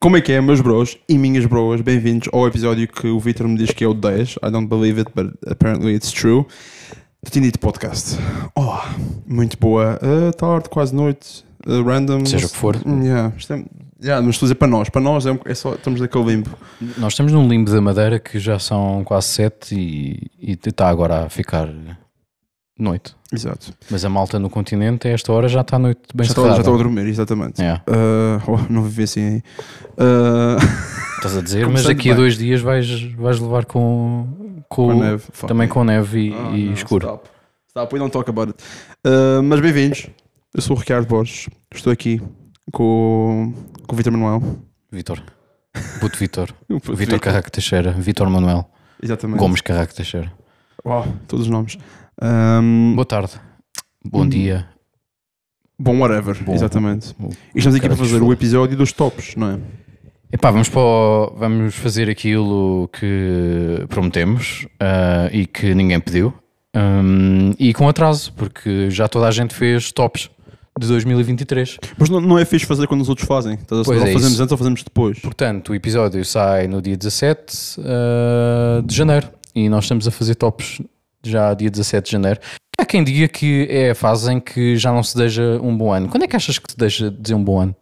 Como é que é, meus bros e minhas broas? Bem-vindos ao episódio que o Victor me diz que é o 10. I don't believe it, but apparently it's true. Do Tinite Podcast. Oh, muito boa uh, tarde, quase noite, uh, random. Seja o que for. Mm, Yeah, isto é- yeah, mas estou a dizer para nós. Para nós é, um- é só, estamos naquele limbo. Nós estamos num limbo da Madeira que já são quase sete e, e está agora a ficar noite. Exato. Mas a malta no continente, a esta hora, já está a noite bem Já estou, já estou a dormir, exatamente. É, Uh, oh, não vivi assim aí. Uh, estás a dizer, mas daqui a dois dias vais, vais levar com, com, com neve. Também com neve e, Ah, e não, escuro. Stop. Stop, we don't talk about it. Uh, mas bem-vindos. Eu sou o Ricardo Borges. Estou aqui com, com o Vitor Manuel. Vitor. Puto Vitor. Vitor Carraco Teixeira. Vitor Manuel. Exatamente. Gomes Carraco Teixeira. Uau, todos os nomes. Um, Boa tarde. Bom Hum. dia. bom, whatever. Bom. Exatamente. Bom. E estamos aqui para fazer o episódio dos tops, não é? Epá, vamos, para o- vamos fazer aquilo que prometemos ah, e que ninguém pediu. Hum, e com atraso, porque já toda a gente fez tops de 2023. Mas não, não é fixe fazer quando os outros fazem. Estás a Pois é fazemos isso. antes ou fazemos depois. Portanto, o episódio sai no dia 17 ah, de janeiro e nós estamos a fazer tops já dia 17 de janeiro. Há quem diga que é a fase em que já não se deseja um bom ano. Quando é que achas que se deixa de dizer um bom ano?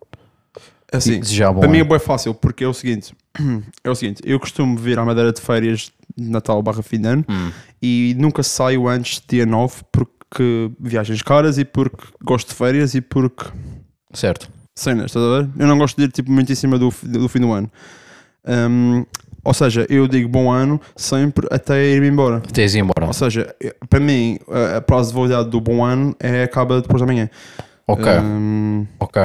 Assim, desejar bom para mim é ano? bem fácil, porque é o seguinte: é o seguinte, eu costumo vir à Madeira de férias de Natal barra fim de ano Hum. e nunca saio antes de dia 9 porque viagens caras e porque gosto de férias e porque Certo. cenas, estás a ver? Eu não gosto de ir tipo, muito em cima do, do fim do ano. Hum, ou seja, eu digo bom ano sempre até ir-me embora. Até ir embora. Ou seja, para mim, a- prazo de validade do bom ano é, acaba depois da manhã. Ok, Hum, ok.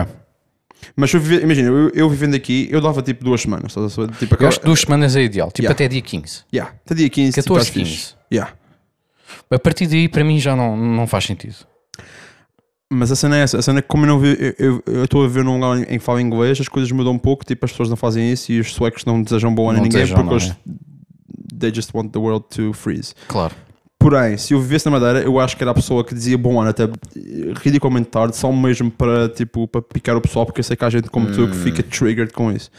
mas eu viver- imagina, eu, eu vivendo aqui, eu dava tipo duas semanas. Tipo, Eu acho que duas semanas é ideal, tipo Yeah. até dia 15. Yeah, até dia 15, 14, tipo, acho 15. fixe. Yeah. A partir daí, para mim, já não, não faz sentido. Mas a cena é essa, a cena é que como eu não vi, eu- estou a ver num lugar em que fala inglês, as coisas mudam um pouco, tipo as pessoas não fazem isso e os suecos não desejam bom ano a Não ninguém desejam, porque não é? eles they just want the world to freeze. Claro. Porém, se eu vivesse na Madeira, eu acho que era a pessoa que dizia bom ano até ridiculamente tarde, só mesmo para tipo para picar o pessoal, porque eu sei que há gente como tu que Hum. fica triggered com isso.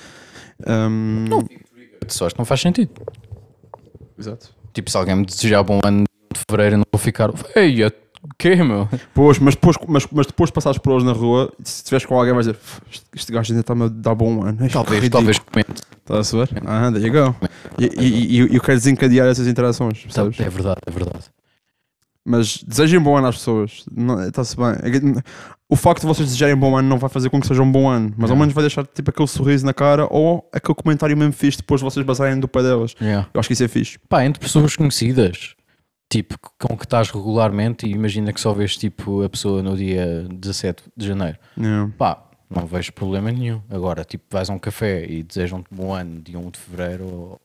Um, Só acho que não faz sentido. Exato. Tipo, se alguém me desejar bom ano de fevereiro, eu não vou ficar. Ei, o quê, meu? Pois, mas depois, mas, mas depois de passares por hoje na rua, se estiveres com alguém, vais dizer "F- este, gajo ainda está-me a dar bom ano. Talvez, ridículo." talvez comente. Estás a saber? Ah, there you go. E, e, e eu quero desencadear essas interações, percebes? É verdade, é verdade. Mas desejem bom ano às pessoas. Não- Está-se bem. É O facto de vocês desejarem bom ano não vai fazer com que seja um bom ano, mas ao É. menos vai deixar tipo aquele sorriso na cara ou aquele comentário mesmo fixe depois de vocês basarem do pé delas. Yeah. Eu acho que isso é fixe. Pá, entre pessoas conhecidas, tipo, com que estás regularmente e imagina que só vês tipo a pessoa no dia 17 de janeiro. Yeah. Pá, não vejo problema nenhum. Agora, tipo, vais a um café e desejam-te bom ano dia 1 de fevereiro ou.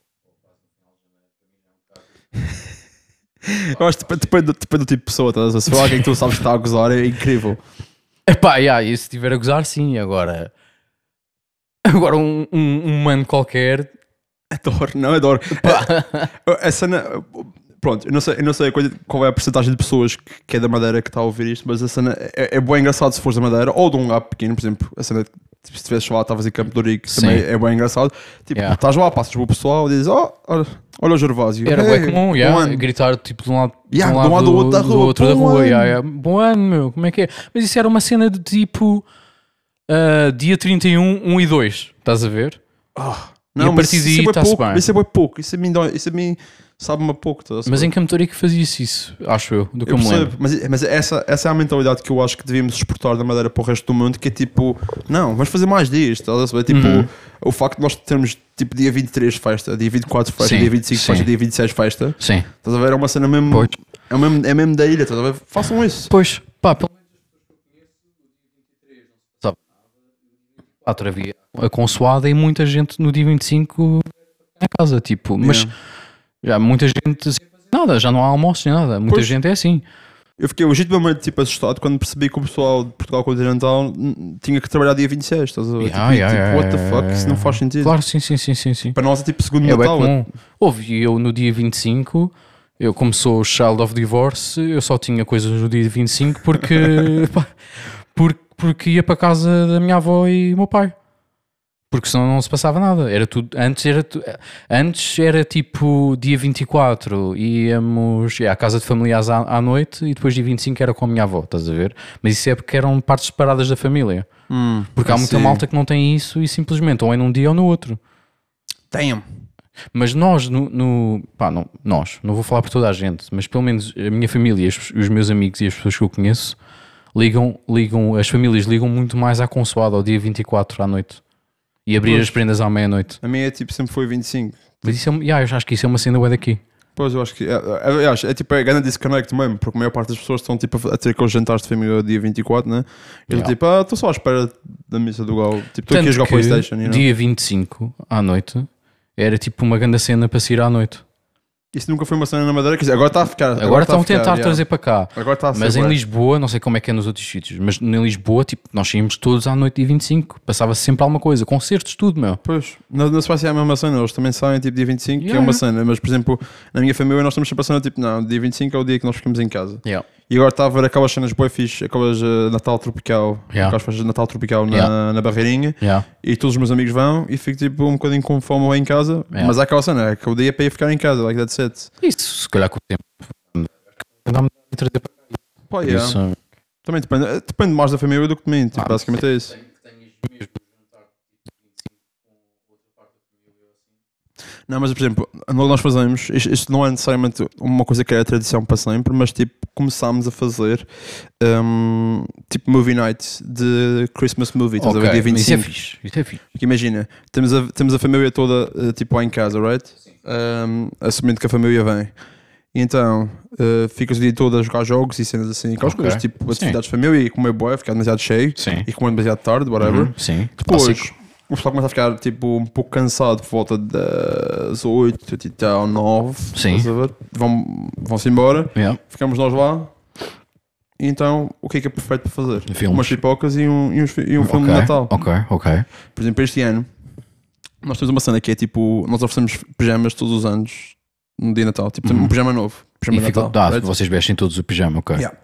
Eu acho que depende, do- depende do tipo de pessoa. Estás a? Se for alguém que tu sabes que está a gozar, é incrível. Epá, yeah, e se estiver a gozar, sim. Agora, agora um, um, um mano qualquer. Adoro, não adoro. A cena. Pronto, eu não sei, eu não sei a coisa- qual é a porcentagem de pessoas que, que é da Madeira que está a ouvir isto, mas a cena é, é bem engraçado se fores da Madeira ou de um lugar pequeno, por exemplo. A cena, tipo, se estivesses lá, estavas em Campo Sim. também é bem engraçado. Tipo, Yeah. estás lá, passas pelo pessoal e dizes: Oh, olha, olha o Gervásio. Era Hey, bem comum, yeah, ano." gritar tipo de um lado, Yeah, de um lado, do outro da do rua, outro da rua. yeah, yeah. Bom ano, meu, como é que é? Mas isso era uma cena de tipo ah, dia 31, 1 e 2, estás a ver? Ah, E a partir daí isso é bem. Isso é bem pouco. Isso a mim, dói- isso a mim sabe-me a pouco. a Mas em Campo que fazia-se isso, acho eu, do que Eu eu, percebo, mas, mas essa, essa é a mentalidade que eu acho que devíamos exportar da Madeira para o resto do mundo, que é tipo, não, vamos fazer mais disto, estás a? Tipo, Uhum. o facto de nós termos tipo dia 23 festa, dia 24 festa, Sim, dia 25 sim. festa, dia 26 festa, Sim. estás a ver? É uma cena mesmo, Pois. é mesmo, é mesmo da ilha, estás a ver? Façam isso. Pois, pá, pelo menos havia a consoada e muita gente no dia 25 na casa, tipo, mas Yeah. Já muita gente fazer nada, já não há almoço nem nada, muita Pois. gente é assim. Eu fiquei legitimamente tipo, assustado quando percebi que o pessoal de Portugal Continental tinha que trabalhar dia 26, estás a ver? Yeah, tipo, yeah, tipo, what the fuck? yeah, Isso não faz sentido. Claro, sim, sim, sim, sim, sim. Para nós é tipo segundo É Natal. comum. Houve, eu no dia 25, eu como sou child of divorce, eu só tinha coisas no dia 25 porque, pá, porque porque ia para casa da minha avó e meu pai. Porque senão não se passava nada. Era tudo, antes era, antes era tipo dia 24 íamos à casa de familiares à, à noite e depois dia 25 era com a minha avó, estás a ver? Mas isso é porque eram partes separadas da família. Porque há muita sim. malta que não tem isso e simplesmente ou é num dia ou no outro. Damn. Mas nós, no, no- pá, não, nós, não vou falar por toda a gente, mas pelo menos a minha família, os, os meus amigos e as pessoas que eu conheço, ligam, ligam, as famílias ligam muito mais à consoada ao dia 24 à noite e abrir Pois. as prendas à meia-noite. A minha é tipo, sempre foi 25. Mas isso é, um- yeah, eu acho que isso é uma cena bué daqui. Pois, eu acho que. É, é, eu acho, é tipo, é grande disconnect mesmo, porque a maior parte das pessoas estão tipo a ter aqueles jantares de família dia 24, né? E eu Yeah. tipo, ah, estou só à espera da missa do Gal. Tipo, estou aqui a Tanto jogar que Playstation, you know? dia 25 à noite era tipo uma grande cena para sair à noite. Isso nunca foi uma cena na Madeira, quer dizer, agora está a ficar. Agora, está a estão a ficar, tentar yeah. trazer para cá. Agora está a Mas em. Lisboa, não sei como é que é nos outros sítios, mas em Lisboa, tipo, nós saímos todos à noite dia 25. Passava sempre alguma coisa, concertos, tudo, meu. Pois, na, na Suécia é a mesma cena, eles também saem tipo dia 25, que é Yeah. uma cena, mas por exemplo, na minha família nós estamos sempre a cena tipo, não, dia 25 é o dia que nós ficamos em casa. Yeah. E agora está a ver aquelas cenas boa fixe, aquelas eh, Natal Tropical, Yeah. aquelas festas de Natal Tropical na, Yeah. na Barreirinha, Yeah. e todos os meus amigos vão e fico tipo um bocadinho com fome lá em casa, Yeah. mas há aquela cena, é que o dia é para ir ficar em casa, like that's it. Isso, se calhar com o tempo. Dá-me a trazer para cá. Pá, yeah. Isso. Também depende, depende mais da família do que de mim, tipo, Ah, basicamente é isso. Não, mas por exemplo, nós fazemos, isto, isto não é necessariamente uma coisa que é a tradição para sempre, mas tipo, começámos a fazer um, tipo movie night de Christmas movie, estás a ver, dia mas Isso é 25. fixe. Isso é fixe. Porque imagina, temos a, temos a família toda eh, tipo lá em casa, right? Um, assumindo que a família vem. E então eh, ficas o dia todo a jogar jogos e cenas assim, aquelas Ok. coisas tipo Sim. atividades de família e comer boé, ficar demasiado cheio Sim. e comer demasiado tarde, whatever. Uhum, Sim. Depois Clássico. O pessoal começa a ficar tipo um pouco cansado por volta das 8 e tal, 9. Sim. Vão, vão-se embora, Yeah. ficamos nós lá. E então, o que é que é perfeito para fazer? Filmes. Umas pipocas e um, e fi- e um filme Ok, de Natal. Ok, ok. Por exemplo, este ano, nós temos uma cena que é tipo: nós oferecemos pijamas todos os anos no dia de Natal. Tipo, Uhum. um pijama novo. Pijama E de fica, Natal. ah, right? vocês vestem todos o pijama, ok. Yeah.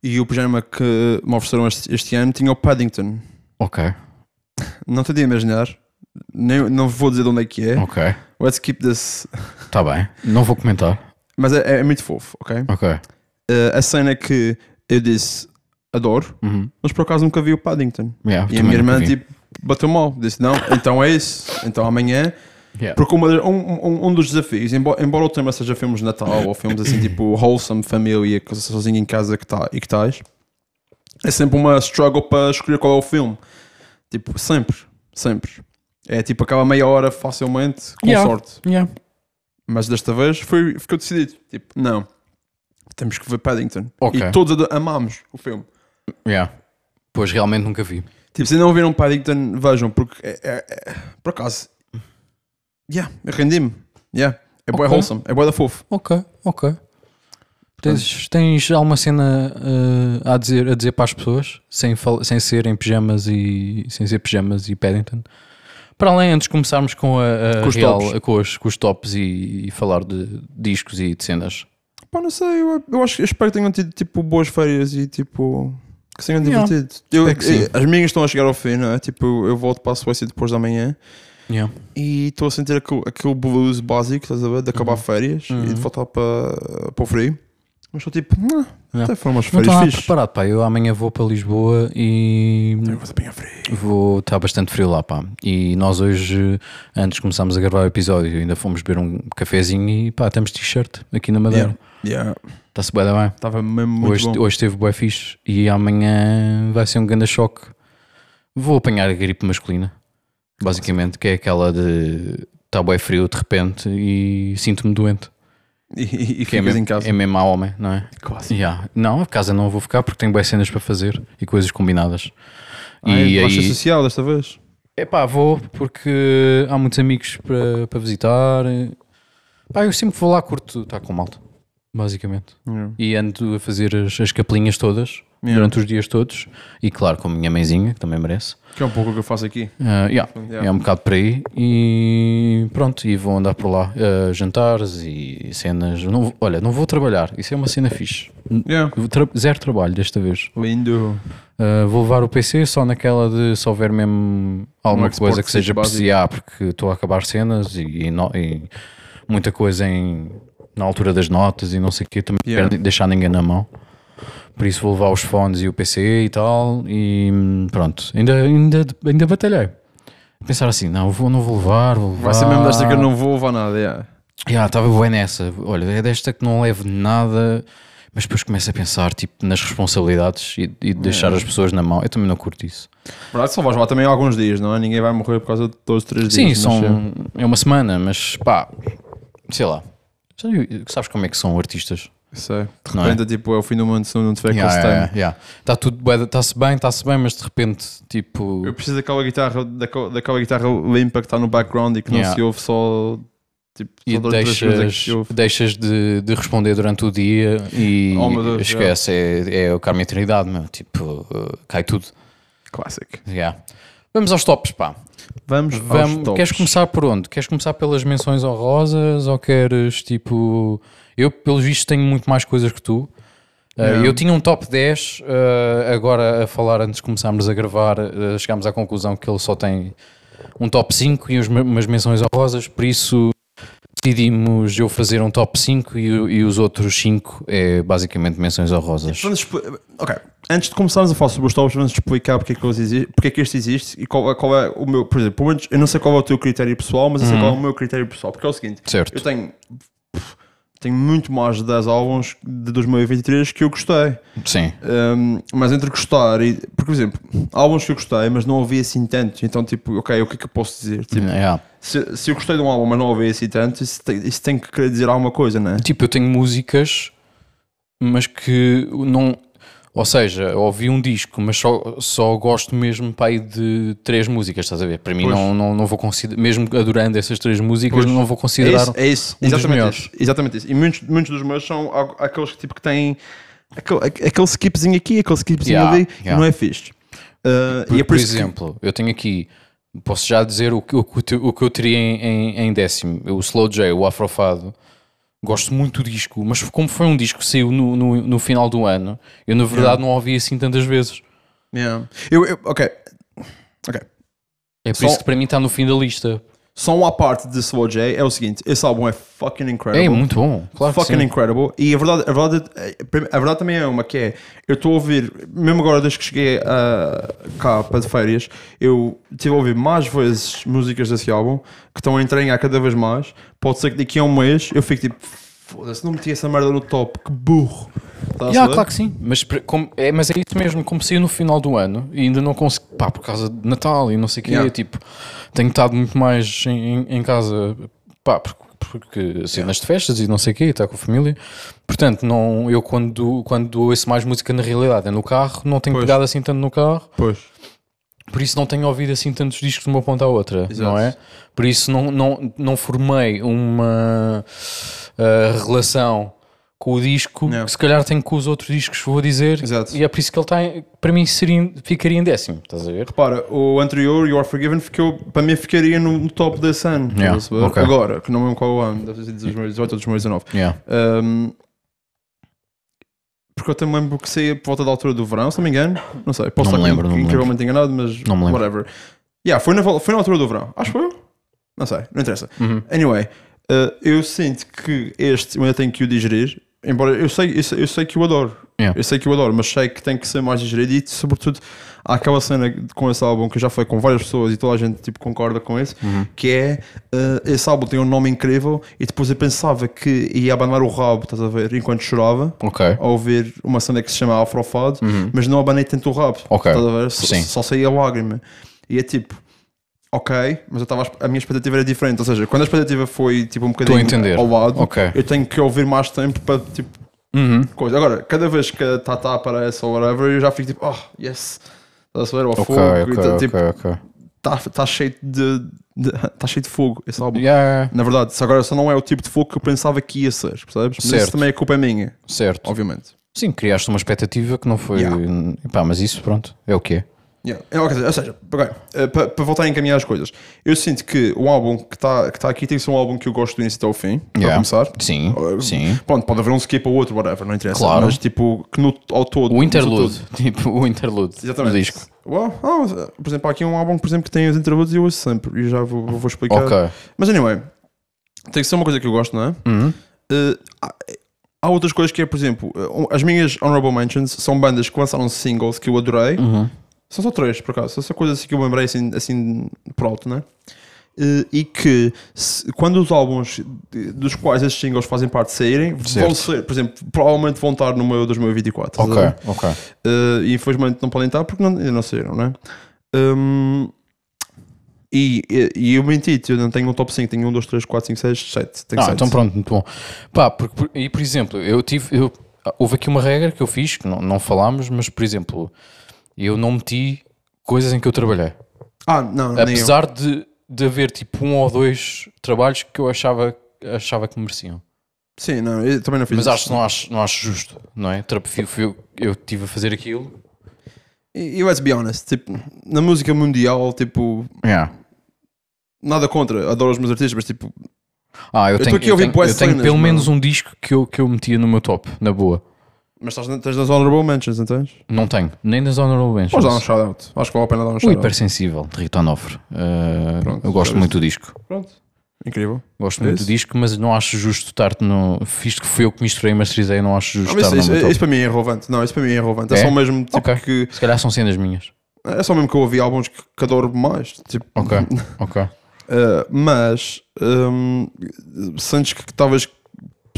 E o pijama que me ofereceram este, este ano tinha o Paddington. Ok, Não te a imaginar. Nem, não vou dizer de onde é que é. ok. Let's keep this. Está bem. Não vou comentar. Mas é, é muito fofo, ok? Ok. Uh, a cena que eu disse adoro, Uhum. mas por acaso nunca vi o Paddington. Yeah, E a minha irmã, tipo, bateu mal. Disse: Não, então é isso. Então amanhã. Yeah. Porque uma, um, um, um dos desafios, embora, embora o tema seja filmes de Natal ou filmes assim tipo wholesome, família, coisa sozinho em casa que tá, e que tais, é sempre uma struggle para escolher qual é o filme. Tipo, sempre, sempre. É tipo aquela meia hora facilmente, com Yeah. sorte. Yeah. Mas desta vez foi, ficou decidido. Tipo, não, temos que ver Paddington. Ok. E todos amámos o filme. Yeah. Pois realmente nunca vi. Tipo, se não viram Paddington, vejam, porque é, é- é- por acaso, yeah, rendi-me. Yeah, é boa wholesome, é boa da fofo. Ok, ok. Tens, tens alguma cena uh, a, dizer, a dizer para as pessoas sem, sem ser em pijamas e sem ser pijamas e Paddington? Para além, antes de começarmos com a, a Com os real, tops. com, os, com os tops e, e falar de discos e de cenas. Pá, não sei, eu, eu acho eu espero que tenham tido tipo boas férias e tipo que tenham Yeah. divertido. Eu- Espero que sim. eh, as minhas estão a chegar ao fim, não é? Tipo, eu volto para a Suécia depois da manhã Yeah. e estou a sentir aquele, aquele blues básico, estás a ver? De acabar férias Uhum. e de voltar para, para o frio. Mas estou tipo, não, Yeah. até foram umas Não férias nada fixe. preparado, pá. Eu amanhã vou para Lisboa e Eu vou bem a frio. vou estar bastante frio lá, pá. E nós hoje, antes começámos a gravar o episódio, ainda fomos beber um cafezinho e pá, temos t-shirt aqui na Madeira. Yeah. Está-se bem, bem. Estava mesmo muito Hoje, bom. hoje teve bué fixe e amanhã vai ser um grande choque. Vou apanhar a gripe masculina, basicamente, que é aquela de está bué frio de repente e sinto-me doente. E, e, Que é mesmo, em casa. é mesmo a homem, não é? Quase. Yeah. Não, a casa não vou ficar porque tenho boas cenas para fazer e coisas combinadas. Ai, e ser aí, social desta vez. epá, vou porque há muitos amigos para, para visitar. Pá, eu sempre vou lá curto estar com malta, basicamente. Yeah. E ando a fazer as, as capelinhas todas durante os dias todos. E claro, com a minha mãezinha, que também merece. Que é um pouco o que eu faço aqui. Uh, yeah, Yeah. É um bocado por aí. E pronto, e vou andar por lá. uh, jantares e cenas. Não, olha, não vou trabalhar. Isso é uma cena fixe. Yeah. Tra- zero trabalho desta vez. Lindo. Uh, vou levar o PC só naquela de se houver mesmo alguma Um coisa que seja. PCA, porque estou a acabar cenas e, e no- e muita coisa em, na altura das notas e não sei o quê. Também Yeah. deixar ninguém na mão. Por isso vou levar os fones e o PC e tal. E hum, pronto, ainda, ainda, ainda batalhei. Pensar assim, não, vou, não vou levar, vou levar. Vai ser mesmo desta que eu não vou levar nada. Yeah. Já, estava bem nessa. Olha, é desta que não levo nada, mas depois começo a pensar tipo, nas responsabilidades e, e de deixar as pessoas na mão. Eu também não curto isso. Verdade, só vais lá também alguns dias, não é? Ninguém vai morrer por causa de todos os três Sim, dias. mas, são, é uma semana, mas pá, sei lá. Sabe- Sabes como é que são artistas? Sei. De Não repente, tipo, é o fim do mundo se não tiver Yeah, aquele yeah, yeah. Tá tudo Está-se bem, está-se bem, mas de repente, tipo. Eu preciso daquela guitarra, daquela, daquela guitarra limpa que está no background e que não Yeah. se ouve só. Tipo, E só segundos é deixas, deixas de, de responder durante o dia e Oh, Deus, esquece, é, é o karma eternidade, meu. Tipo, cai tudo. Classic. Yeah. Vamos aos tops, pá. Vamos, Vamos, aos tops. queres começar por onde? Queres começar pelas menções honrosas ou queres tipo. Eu, pelos vistos, tenho muito mais coisas que tu. Uh. Eu tinha um top 10, uh, agora a falar antes de começarmos a gravar, uh, chegámos à conclusão que ele só tem um top 5 e umas menções honrosas, por isso decidimos eu fazer um top 5 e, e os outros 5 é basicamente menções honrosas. Vamos ok, antes de começarmos a falar sobre os tops, vamos explicar porque é que, eles porque é que este existe e qual, é- qual é o meu. Por exemplo, pelo menos, eu não sei qual é o teu critério pessoal, mas eu sei qual é o meu critério pessoal. Porque é o seguinte: Certo. eu tenho, tenho muito mais de 10 álbuns de 2023 que eu gostei. Sim. Um, mas entre gostar e. Porque, por exemplo, álbuns que eu gostei, mas não ouvi assim tanto. Então, tipo, ok, o que é que eu posso dizer? Tipo, Yeah. se, se eu gostei de um álbum, mas não ouvi assim tanto, isso tem, isso tem que querer dizer alguma coisa, né? Tipo, eu tenho músicas, mas que não. Ou seja, ouvi um disco, mas só, só gosto mesmo pá, aí de três músicas, estás a ver? Para mim, Pois. não, não, não vou considerar, mesmo adorando essas três músicas, Pois. não vou É considerar. isso, é isso. um exatamente isso. Exatamente isso. E muitos, muitos dos meus são aqueles que, tipo, que têm aquele, aquele skipzinho aqui, aquele skipzinho Yeah, ali, yeah. não é fixe. Uh, Por, é por, por isso que- exemplo, eu tenho aqui, posso já dizer o que, o que, o que eu teria em, em, em décimo: o Slow J, o Afrofado. Gosto muito do disco, mas como foi um disco que saiu no, no, no final do ano, eu na verdade não ouvi assim tantas vezes. Yeah. Eu, eu- ok. Ok. É por Só- isso que para mim está no fim da lista. Só uma parte de Slow J é o seguinte: esse álbum é fucking incredible. É muito bom, claro fucking incredible. E a verdade, a, verdade, a verdade também é uma que é: eu estou a ouvir, mesmo agora desde que cheguei a, cá para de férias, eu estive a ouvir mais vezes músicas desse álbum que estão a entranhar cada vez mais. Pode ser que daqui a um mês eu fique tipo, foda-se, não meti essa merda no top, que burro. A Yeah, claro que sim, mas, como- é, mas é isso mesmo, como saiu no final do ano e ainda não consegui, pá, por causa de Natal e não sei o quê, Yeah. tipo, tenho estado muito mais em, em- casa, pá, porque, porque cenas de festas e não sei o quê, está com a família, portanto, não, eu quando, quando ouço mais música na realidade é no carro, não tenho Pois. pegado assim tanto no carro, Pois. Por isso não tenho ouvido assim tantos discos de uma ponta à outra, Exato. não é? Por isso não, não, não formei uma ah, relação com o disco Yeah. que se calhar tenho com os outros discos, vou dizer, Exato. e é por isso que ele está, em- para mim, seria, ficaria em décimo, estás a ver? Repara, o anterior, You Are Forgiven, ficou, para mim ficaria no, top desse ano. Yeah, estás a perceber? ok. Agora, que não lembro qual é o ano, deve ser de 2018 ou 2019. Yeah. Um, porque eu também lembro que saía por volta da altura do verão, se não me engano. Não sei, posso Não me estar lembro, não me incrivelmente enganado, mas Não me lembro. whatever. Yeah, foi, na, foi na altura do verão. Acho que foi. Não sei, não interessa. Uhum. Anyway, uh, eu sinto que este eu ainda tenho que o digerir. Embora eu sei, eu sei, eu sei que o adoro. Yeah. Eu sei que o adoro, mas sei que tem que ser mais digerido e, sobretudo, há aquela cena com esse álbum que eu já falei com várias pessoas e toda a gente tipo, concorda com isso, Uhum. que é uh, esse álbum tem um nome incrível e depois eu pensava que ia abanar o rabo, estás a ver, enquanto chorava. Ok. A ouvir uma cena que se chama Afrofado, mas não abanei tanto o rabo. Uhum. Ok. Estás a ver? Só, Sim. só saía lágrima. E é tipo, ok, mas eu estava a minha expectativa era diferente. Ou seja, quando a expectativa foi tipo um bocadinho ao lado, Ok. eu tenho que ouvir mais tempo para tipo Uhum. coisa. Agora, cada vez que a Tata aparece ou whatever, eu já fico tipo, oh, yes. Estás a ver? Ou Ok, fogo. ok, e tá, tipo, ok, ok. tá, tá cheio de. de- tá cheio de fogo esse álbum. Yeah, Na verdade, se agora só não é o tipo de fogo que eu pensava que ia ser, percebes? Mas isso também é culpa minha, certo. obviamente. Sim, criaste uma expectativa que não foi. Yeah. Mas isso, pronto, é o que é. Yeah. É, ou seja, eh, para para voltar a encaminhar as coisas, eu sinto que o álbum que está que tá aqui tem que ser um álbum que eu gosto do início até ao fim, para Yeah. começar. Sim, Uh, sim. Pronto, pode haver um skip ou outro, whatever, não interessa. Claro. Mas tipo, que no, ao todo. O interlude, tipo, o interlude Exatamente. do disco. Well, ah, por exemplo, há aqui um álbum por exemplo, que tem os interludes e eu ouço sempre. E já vou, vou explicar. Mas anyway, tem que ser uma coisa que eu gosto, não é? Uhum. Uh, há, outras coisas que é, por exemplo, as minhas honorable mentions são bandas que lançaram singles que eu adorei. Uhum. São só três, por acaso. São só coisas assim que eu lembrei assim, assim por alto, né? Uh, e que se- quando os álbuns dos quais esses singles fazem parte saírem, vão Certo. ser, por exemplo, provavelmente vão estar no meu 2024. estás a Ok, ver? ok. Uh, e infelizmente não podem estar porque não, ainda não saíram, né? Um, e, e, e eu menti, eu não tenho um top 5, tenho 1, 2, 3, 4, 5, 6, 7. Tenho Ah, sete. então pronto, muito bom. Pá, porque, por- e por exemplo, eu tive. Eu, houve aqui uma regra que eu fiz, que não, não falámos, mas por exemplo, eu não meti coisas em que eu trabalhei. Ah, não, eu. Apesar de, de haver tipo um ou dois trabalhos que eu achava, achava que mereciam. Sim, não, eu também não fiz Mas isso. acho, não, acho, não acho justo, não é? Fui- fui eu, eu tive a fazer aquilo. E, e let's be honest, tipo, na música mundial, tipo, nada contra, adoro os meus artistas, mas tipo, Ah, eu tô tenho, aqui a eu ouvir tenho, bué eu tenho cenas, pelo mano. menos um disco que eu, que eu metia no meu top, na boa. Mas estás, estás nas honorable mentions, não tens? Não tenho, nem nas Honorable Podes dar um Mentions. shout-out, acho que vale a pena dar um O shout-out. Hipersensível, de Rita Onofre. Uh, Pronto, eu gosto muito do disco. Pronto, incrível. Gosto É muito isso. do disco, mas não acho justo estar no. Visto que fui eu que misturei e masterizei, não acho justo Ah, estar isso, isso, isso para mim é irrelevante, não, isso para mim é irrelevante, é, É? só mesmo tipo Ok. que, Se calhar são cenas minhas. é só mesmo que eu ouvi álbuns que, que adoro mais, tipo, Ok, ok. Uh, mas um, sentes que talvez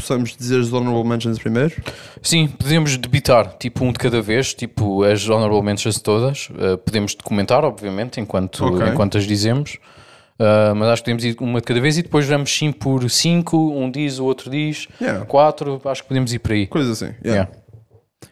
possamos dizer os honorable mentions primeiro? Sim, podemos debitar tipo um de cada vez, tipo as honorable mentions todas. Uh, podemos documentar, obviamente, enquanto, Ok. enquanto as dizemos. Uh, mas acho que podemos ir uma de cada vez e depois vamos sim por cinco. Um diz, o outro diz. Yeah. Quatro, acho que podemos ir por aí. Coisas assim. yeah. Yeah.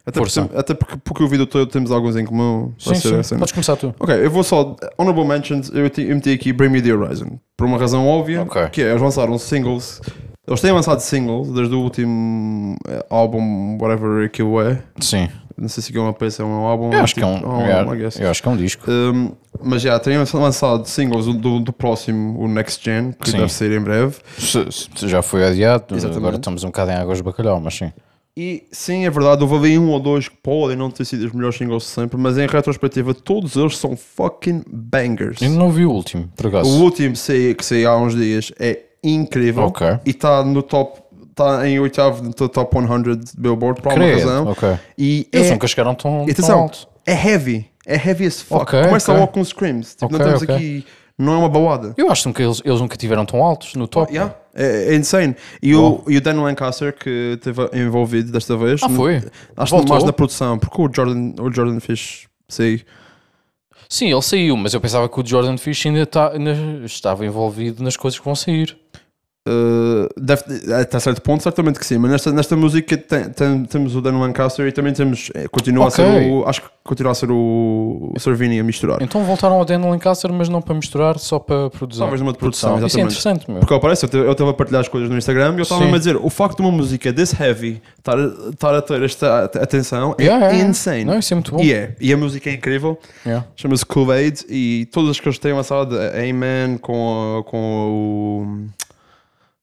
Até, Força. porque, até porque, porque o vídeo todo temos alguns em comum. Sim, sim. assim. Podes começar tu. Ok, eu vou só. Honorable mentions, eu meti, aqui Bring Me the Horizon. Por uma razão óbvia, Ok. que é eles lançaram singles. Eles têm lançado singles desde o último eh, álbum, whatever aquilo é. Sim. Não sei se é uma peça ou um álbum. Eu acho que é um, tipo, um eu- álbum, I guess. eu acho que é um disco. Um, mas já, têm lançado singles do, do, próximo, o Next Gen, que Sim. deve sair em breve. Se- se já foi adiado, Exatamente. agora estamos um bocado em águas de bacalhau, mas sim. E sim, é verdade, houve ali um ou dois que podem não ter sido os melhores singles de sempre, mas em retrospectiva, todos eles são fucking bangers. Ainda não vi o último, por O acaso. último sei- que saiu há uns dias é incrível Ok. e está no top, está em oitavo no top 100 de Billboard por alguma razão. ok. E Eles é, nunca chegaram tão, e tão atenção, alto. é heavy, é heavy as fuck. Ok, Começa ok. logo com screams, tipo, não Ok, estamos aqui, não é uma balada. Eu acho que eles, eles nunca tiveram tão altos no top. Yeah, é, é insane. E o, e o Dan Lancaster, que esteve envolvido desta vez, Ah, foi? acho que mais na produção, porque o Jordan, o Jordan fez. Sei. Sim, ele saiu, mas eu pensava que o Jordan Fish ainda, tá- ainda estava envolvido nas coisas que vão sair. Uh, deve, até certo ponto, certamente que sim, mas nesta, nesta música tem- tem- temos o Dan Lancaster e também temos. eh, Continua Ok. a ser o. Acho que continua a ser o, o Servini a misturar. Então voltaram ao Dan Lancaster, mas não para misturar, só para produzir. Talvez numa de produção, Isso é interessante, meu. Porque ao parece, eu eu estava a partilhar as coisas no Instagram e eu estava a dizer: o facto de uma música desse heavy estar, a- estar a ter esta at- atenção é Yeah, yeah, yeah. insane. Não, isso é muito bom. E é, e a música é incrível. Yeah. Chama-se Kool-Aid e todas as que eles têm lançado, a Amen, com, a- com o.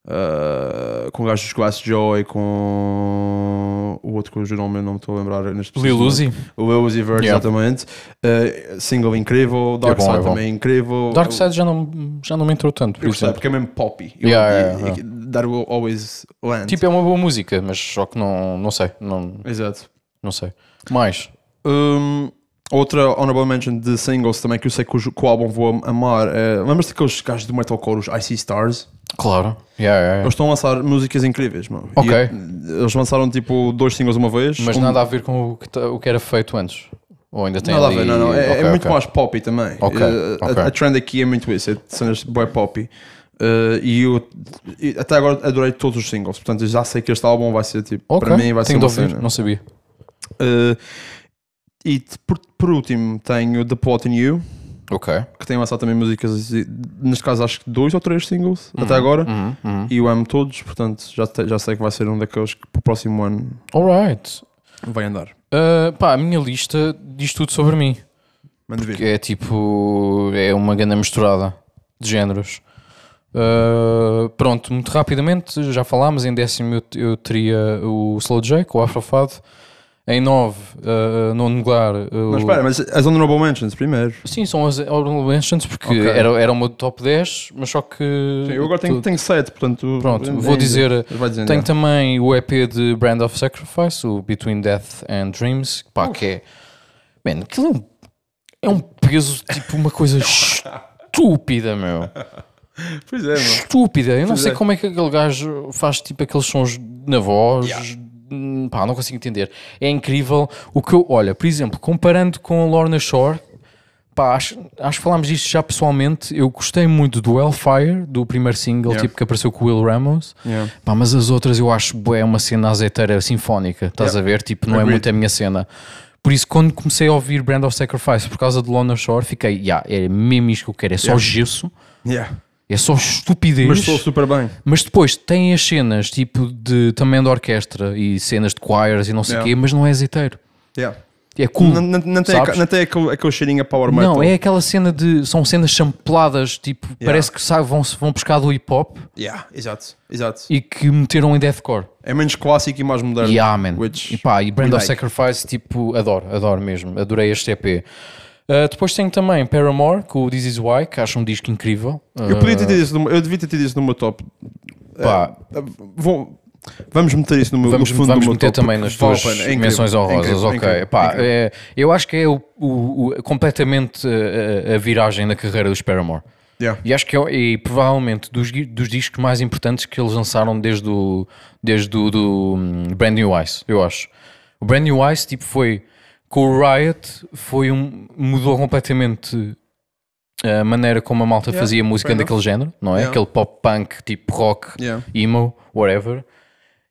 ah, com o gajo dos Glass Joy, com o outro cujo nome eu não me estou a lembrar neste Lil Uzi. momento. O Lil Uzi Vert, Yeah. exatamente. Ah, single incrível, Dark É bom, Side é também incrível. Dark Side já não, já não me entrou tanto, por eu porque é mesmo poppy. Eu- Yeah, e- yeah, yeah. That will always land. Tipo, é uma boa música, mas só que não, não sei. Não, Exato. não sei. Mais. Um, outra honorable mention de singles também que eu sei que o, que o álbum vou amar. É, Lembras-te daqueles gajos do metalcore, os Icy Stars? Claro. Yeah, yeah, yeah. Eles estão a lançar músicas incríveis, mano. Ok. E, eles lançaram tipo dois singles uma vez. Mas um- nada a ver com o que, o que era feito antes. Ou ainda tem Nada a ali... ver, não, não. É, é Ok, muito ok. mais poppy também. Ok, Eh, a- ok. A, trend aqui é muito isso, é cenas boy poppy. Eh, e eu e até agora adorei todos os singles, portanto eu já sei que este álbum vai ser tipo, para mim vai ser tenho de uma ouvir, cena. não sabia. Eh, e por, por último tenho The Plot in You, Ok. que tem lançado também músicas, neste caso acho que dois ou três singles até agora. Uhum, uhum. E eu amo todos, portanto já, te- já sei que vai ser um daqueles que para o próximo ano. Alright. Vai andar. Uh, pá, a minha lista diz tudo sobre mim. Manda ver. Que é tipo. É uma grande misturada de géneros. Uh, pronto, muito rapidamente, já falámos. Em décimo eu, eu teria o Slow J, com o Afrofado. Em 9, uh, nono lugar. o- Mas espera, mas as honorable mentions primeiro. Sim, são as honorable mentions porque Ok. era, era meu top 10, mas só que. Sim, eu agora tenho, tu- tenho sete, portanto. Pronto, ainda- vou dizer- Vai dizendo. Tenho já. também o EP de Brand of Sacrifice, o Between Death and Dreams, pá, que é. Man, aquilo é um, é um peso, tipo, uma coisa estúpida, meu. Pois é, mano. Estúpida. Eu não Pois sei é. como é que aquele gajo faz, tipo, aqueles sons na voz. Hum, Pá, não consigo entender. É incrível o que eu. Olha, por exemplo, comparando com a Lorna Shore. Pá, acho, acho que falámos disto já pessoalmente. Eu gostei muito do Hellfire, do primeiro single, Yeah. tipo que apareceu com o Will Ramos. Yeah. Pá, mas as outras eu acho bué, uma cena azeiteira sinfónica, estás Yeah. a ver? Tipo, não é muito a minha cena. Por isso, quando comecei a ouvir Brand of Sacrifice por causa de Lona Shore, fiquei, yeah, é mesmo isto que eu quero, é só gesso, Yeah. É só estupidez. Mas estou super bem. Mas depois tem as cenas tipo de também de orquestra e cenas de choirs e não sei o Yeah. quê, mas não é azeiteiro. Yeah. É cool. Não, não, não tem, não tem aquele, aquele cheirinho a power metal. Não, é aquela cena de. São cenas sampladas, tipo, parece que sabe, vão, vão buscar do hip hop Yeah, exato, exato. e que meteram em deathcore. É menos clássico e mais moderno. Yeah, man. Which e pá, e Brand of like. Sacrifice, tipo, adoro, adoro mesmo. Adorei este EP. Uh, depois tenho também Paramore com o This Is Why, que acho um disco incrível. Eu, podia ter tido isso no, eu devia ter tido isso no meu top. Pá, Eh, vou- vamos meter isso no meu Vamos, no fundo vamos do meter top, também nas tuas. É menções é honrosas, incrível, é ok. incrível, Pá, é é, eu acho que é o, o- o- completamente uh, a, a viragem da carreira dos Paramore. Yeah. E acho que é, e provavelmente dos, dos discos mais importantes que eles lançaram desde o, desde o do, hum, Brand New Ice, eu acho. O Brand New Ice tipo, foi com o Riot foi um, mudou completamente a maneira como a malta Yeah, fazia música daquele género, não é? Yeah. Aquele pop punk tipo rock, Yeah. emo, whatever.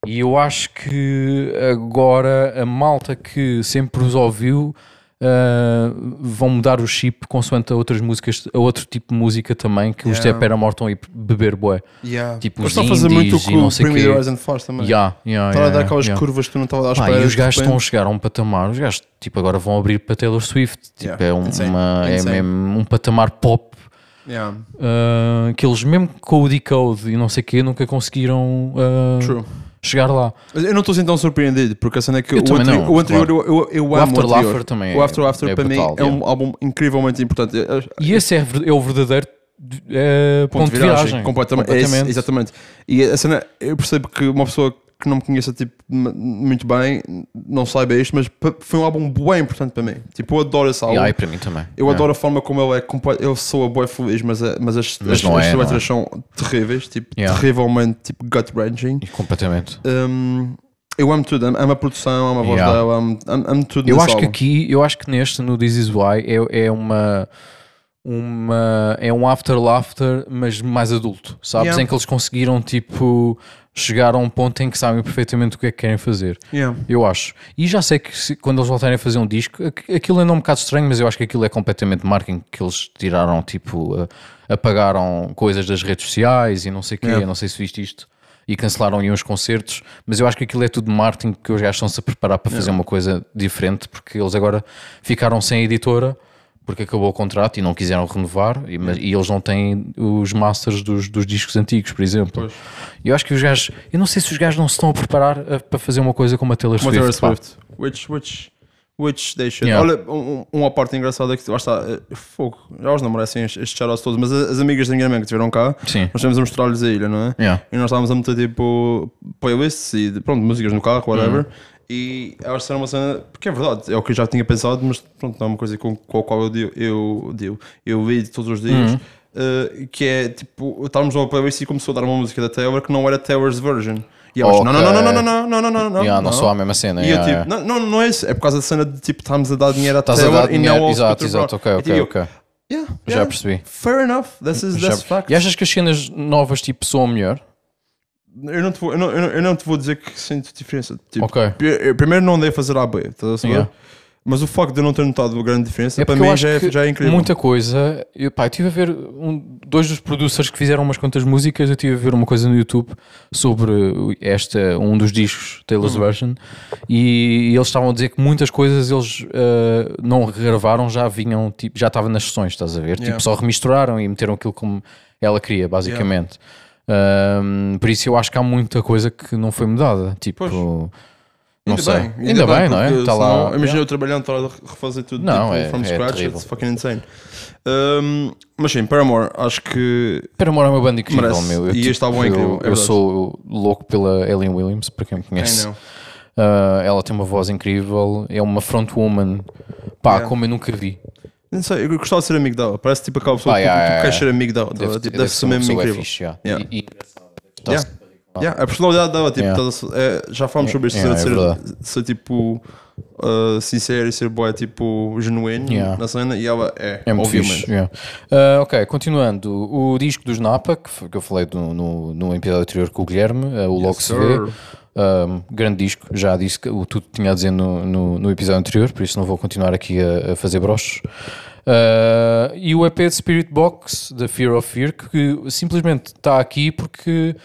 E eu acho que agora a malta que sempre os ouviu ah, vão mudar o chip consoante a outras músicas, a outro tipo de música também que os Yeah. T Paramore estão a ir beber bué. Yeah. Tipo, Eles os estão a fazer muito o que e não o sei Primi quê. Rise and Faz também. Yeah, yeah, Estava a dar yeah, aquelas yeah. curvas que tu não estava a dar e os gajos estão a chegar a um patamar, os gajos tipo, agora vão abrir para Taylor Swift, tipo, Yeah, é, um, insane, uma, é insane. um patamar pop Yeah. ah, que eles mesmo com o Decode e não sei o quê nunca conseguiram True. Chegar lá. Eu não estou assim tão surpreendido, porque a cena é que Eu o anterior, não, o anterior claro. eu, eu, eu O amo After o anterior. Laughter também o é- After After é para brutal, mim é um álbum incrivelmente importante. E esse é, é o verdadeiro eh, ponto, de viragem. Completamente. É esse, exatamente. E a cena, eu percebo que uma pessoa que não me conheça tipo, muito bem não saiba isto, mas foi um álbum bem importante para mim. Tipo, eu adoro esse álbum. E aí para mim também. Eu É. adoro a forma como ele é. comple- Ele soa boy feliz, mas, é- mas as, Mas as, as é, letras é. são terríveis, tipo, Yeah. terrivelmente tipo, gut-wrenching. Completamente. Um, eu amo tudo, amo a produção, amo a voz Yeah. dela, amo, amo, amo tudo Eu acho que álbum. aqui, eu acho que neste, no This Is Why, é, é uma. Uma, é um after laughter, mas mais adulto, sabes? Yeah. Em que eles conseguiram tipo chegar a um ponto em que sabem perfeitamente o que é que querem fazer. Yeah. Eu acho. E já sei que se- quando eles voltarem a fazer um disco, aqu- aquilo ainda é um bocado estranho, mas eu acho que aquilo é completamente marketing que eles tiraram, tipo, a- apagaram coisas das redes sociais e não sei o quê, Yeah. não sei se viste isto. E cancelaram aí uns concertos, mas eu acho que aquilo é tudo marketing porque os gajos estão-se a preparar para fazer uma coisa diferente, porque eles agora ficaram sem editora porque acabou o contrato e não quiseram renovar e, mas- e eles não têm os masters dos, dos discos antigos, por exemplo. E eu acho que os gajos, eu não sei se os gajos não se estão a preparar a- para fazer uma coisa como a Taylor Como Swift. Taylor. Swift. Which, which, which they should. Yeah. Olha, um, um, uma parte engraçada é que lá está, eh, fogo, já os não merecem estes estes shoutouts todos, mas as, as amigas da minha mãe que estiveram cá, Sim. nós estamos a mostrar-lhes a ilha, não é? Yeah. E nós estávamos a meter tipo playlists e pronto, músicas no carro, whatever. Uhum. E elas disseram uma cena, porque é verdade, é o que eu já tinha pensado, mas pronto, não é uma coisa com, com a qual eu digo, eu, digo, eu lido todos os dias. Uhum. eh, que é tipo, estávamos a uma playlist e começou a dar uma música da Taylor que não era Taylor's version. E elas, não, não, não, não, não, não, não, não, não, não, não, Yeah, não sou a mesma cena. E eu yeah, tipo, yeah. não, não, não é isso, é por causa da cena de tipo, estamos a dar dinheiro à Estás a Taylor dar e não dinheiro. ao Exato, Scooter exato, ok, Braun. E, ok, tipo, ok. yeah, Já yeah, percebi. Fair enough, this is, Já- that's fact. E achas que as cenas novas tipo soam melhor? Eu não, te vou, eu, não, eu, não, eu não te vou dizer que sinto diferença. Tipo, Ok. pri- eu primeiro não andei a fazer AB, estás a saber? Yeah. Mas o facto de eu não ter notado grande diferença, É para porque eu mim acho já é, já é incrível. Muita coisa. Eu, pá, eu estive a ver um- dois dos producers que fizeram umas quantas músicas. Eu estive a ver uma coisa no YouTube sobre esta, um dos discos, Taylor's Uhum. Version, e, eles estavam a dizer que muitas coisas eles eh, não regravaram, já vinham, tipo, já estava nas sessões, estás a ver? Yeah. Tipo, só remisturaram e meteram aquilo como ela queria, basicamente. Um, por isso eu acho que há muita coisa que não foi mudada. Tipo, Pois. não Ainda sei. bem, ainda, bem, não é? senão, lá. Imagina eu trabalhando, estar a refazer tudo Não, tipo, é- from é scratch, terrível. it's fucking insane. Um, mas sim, Paramore, acho que Paramore é uma banda incrível, Merece. meu. Eu, E este álbum é incrível, é Eu, eu sou louco pela Ellen Williams, para quem me conhece. Uh, ela tem uma voz incrível, é uma frontwoman, pá, Yeah. como eu nunca vi. Não sei, eu gostava de ser amigo dela. Parece tipo aquela pessoa que yeah, tu yeah, queres yeah. ser amigo dela. Deve, Deve, deve, deve ser ser mesmo pessoa incrível. fixe, yeah. Yeah. E, e- Yeah. Yeah, a personalidade dela, tipo, Yeah. é, já falámos sobre isto, Yeah, de é ser, ser tipo uh, sincero e ser boa, tipo genuíno Yeah. na cena, e ela é, É muito obviamente. yeah. Uh, ok, continuando. O disco dos Napa, que, que eu falei do- no, no episódio anterior com o Guilherme, uh, o Logo Yes, Se Vê. Um, grande disco, já disse que o tudo tinha a dizer no, no, no episódio anterior, por isso não vou continuar aqui a, a fazer broches. Uh, e o EP de Spirit Box, da Fear of Fear, que simplesmente está aqui porque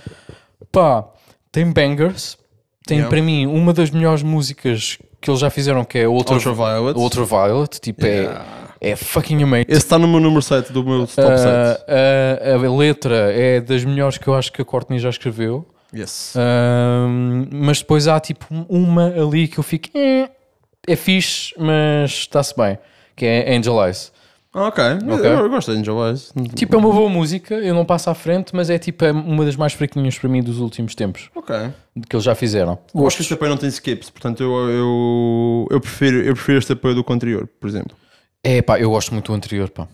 pá, tem bangers, tem Yeah. para mim uma das melhores músicas que eles já fizeram, que é Ultra, Ultraviolet. Ultraviolet, tipo, Yeah. é, é fucking amazing. Esse está no meu número 7 do meu top 7. Uh, a letra é das melhores que eu acho que a Courtney já escreveu. Yes. Um, mas depois há tipo uma ali que eu fico "Eh, é fixe, mas está-se bem, que é Angel Eyes. Ah, ok. Ok. Eu, gosto de Angel Eyes. Tipo, é uma boa música, eu não passo à frente, mas é tipo é uma das mais fraquinhas para mim dos últimos tempos Ok. que eles já fizeram. Eu acho que este apoio não tem skips, portanto eu, eu, eu, prefiro, eu prefiro este apoio do que o anterior, por exemplo. É pá, eu gosto muito do anterior, pá.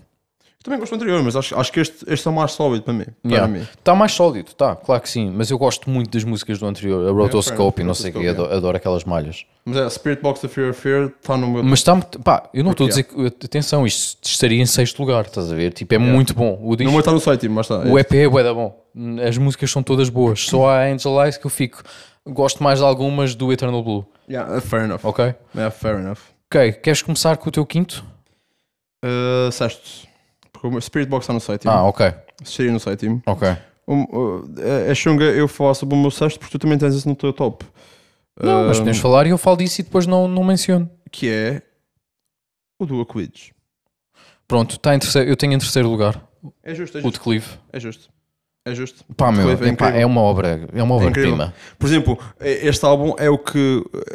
Também gosto do anterior, mas acho, acho que este, este é o mais sólido para mim. Para Yeah. Está mais sólido, tá, claro que sim, mas eu gosto muito das músicas do anterior, a Rotoscope e não sei o que, Rotoscope, adoro, adoro aquelas malhas. Mas é, Spirit Box da Fear of Fear está no meu. Mas está pá, eu não estou a Porque dizer que, atenção, isto estaria em sexto lugar, estás a ver? Tipo, é muito bom. O disco, meu está no site, mas está. O EP é bué bom. As músicas são todas boas. Só há Angel Eyes que eu fico. Gosto mais de algumas do Eternal Blue. Yeah, fair enough. Ok? Yeah, fair enough. Ok, queres começar com o teu quinto? Uh, sexto. O Spirit Box está no site. Ah, ok. Seria no site. Ok. Um, uh, é chunga eu falar sobre o meu sexto porque tu também tens isso no teu top. Não, mas Um, podemos falar e eu falo disso e depois não, não menciono. Que é o do Aquidge. Pronto, tá em terceiro, eu tenho em terceiro lugar É justo, é o justo. de Clive. É justo. É justo. Pá, meu, é epá, incrível. é uma obra, é uma obra incrível. prima. Por exemplo, este álbum é o que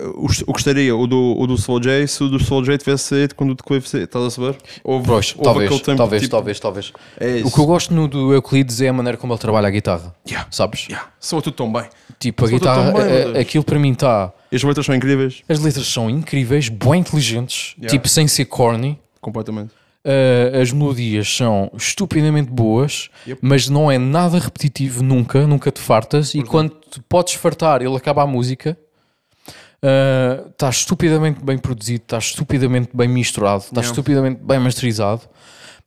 uh, o, estaria, o do, o do Soul J, se o do Soul J tivesse saído quando o de Clive saído. Estás a saber? Houve, Pois, houve talvez, tempo, talvez, tipo, talvez, talvez. É. O que eu gosto no do Euclides é a maneira como ele trabalha a guitarra. Yeah. Sabes? Yeah. Soa tudo tão bem. Tipo, a Soa tudo guitarra, bem, a- Deus. aquilo para mim está. As letras são incríveis. As letras são incríveis, bem inteligentes, Yeah. tipo sem ser corny. Completamente. Uh, as melodias são estupidamente boas, Yep. mas não é nada repetitivo nunca, nunca te fartas. E quando te podes fartar, ele acaba a música. Está estupidamente bem produzido, está estupidamente bem misturado, está Yeah. estupidamente bem masterizado.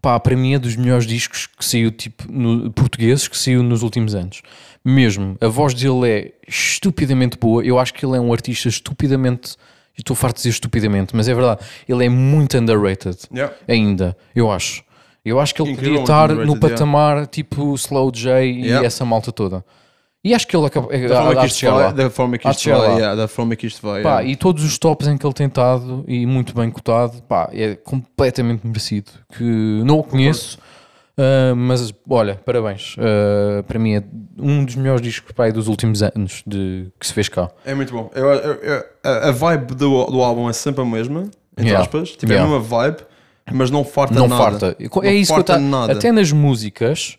Pá, para mim é dos melhores discos que saiu, tipo, no, portugueses que saiu nos últimos anos. Mesmo, a voz dele é estupidamente boa. Eu acho que ele é um artista estupidamente. Estou farto de dizer estupidamente, mas é verdade. Ele é muito underrated Yeah. ainda, eu acho. Eu acho que ele Incrível, podia estar no patamar tipo Slow J e Yeah. essa malta toda. E acho que ele acaba. Da forma que isto chegar lá. vai, da forma que isto vai, lá. yeah, da forma que isto vai. Pá, yeah. e todos os tops em que ele tem estado e muito bem cotado, pá, é completamente merecido. Que não o conheço, ah, mas olha, parabéns. Ah, para mim é um dos melhores discos pá, dos últimos anos de, que se fez cá. É muito bom. Eu- eu- eu- a, vibe do, do álbum é sempre a mesma, entre Yeah. aspas. Tipo, Yeah. é a mesma vibe, mas não farta não nada. farta. É Não isso que eu farta tá- nada. Até nas músicas.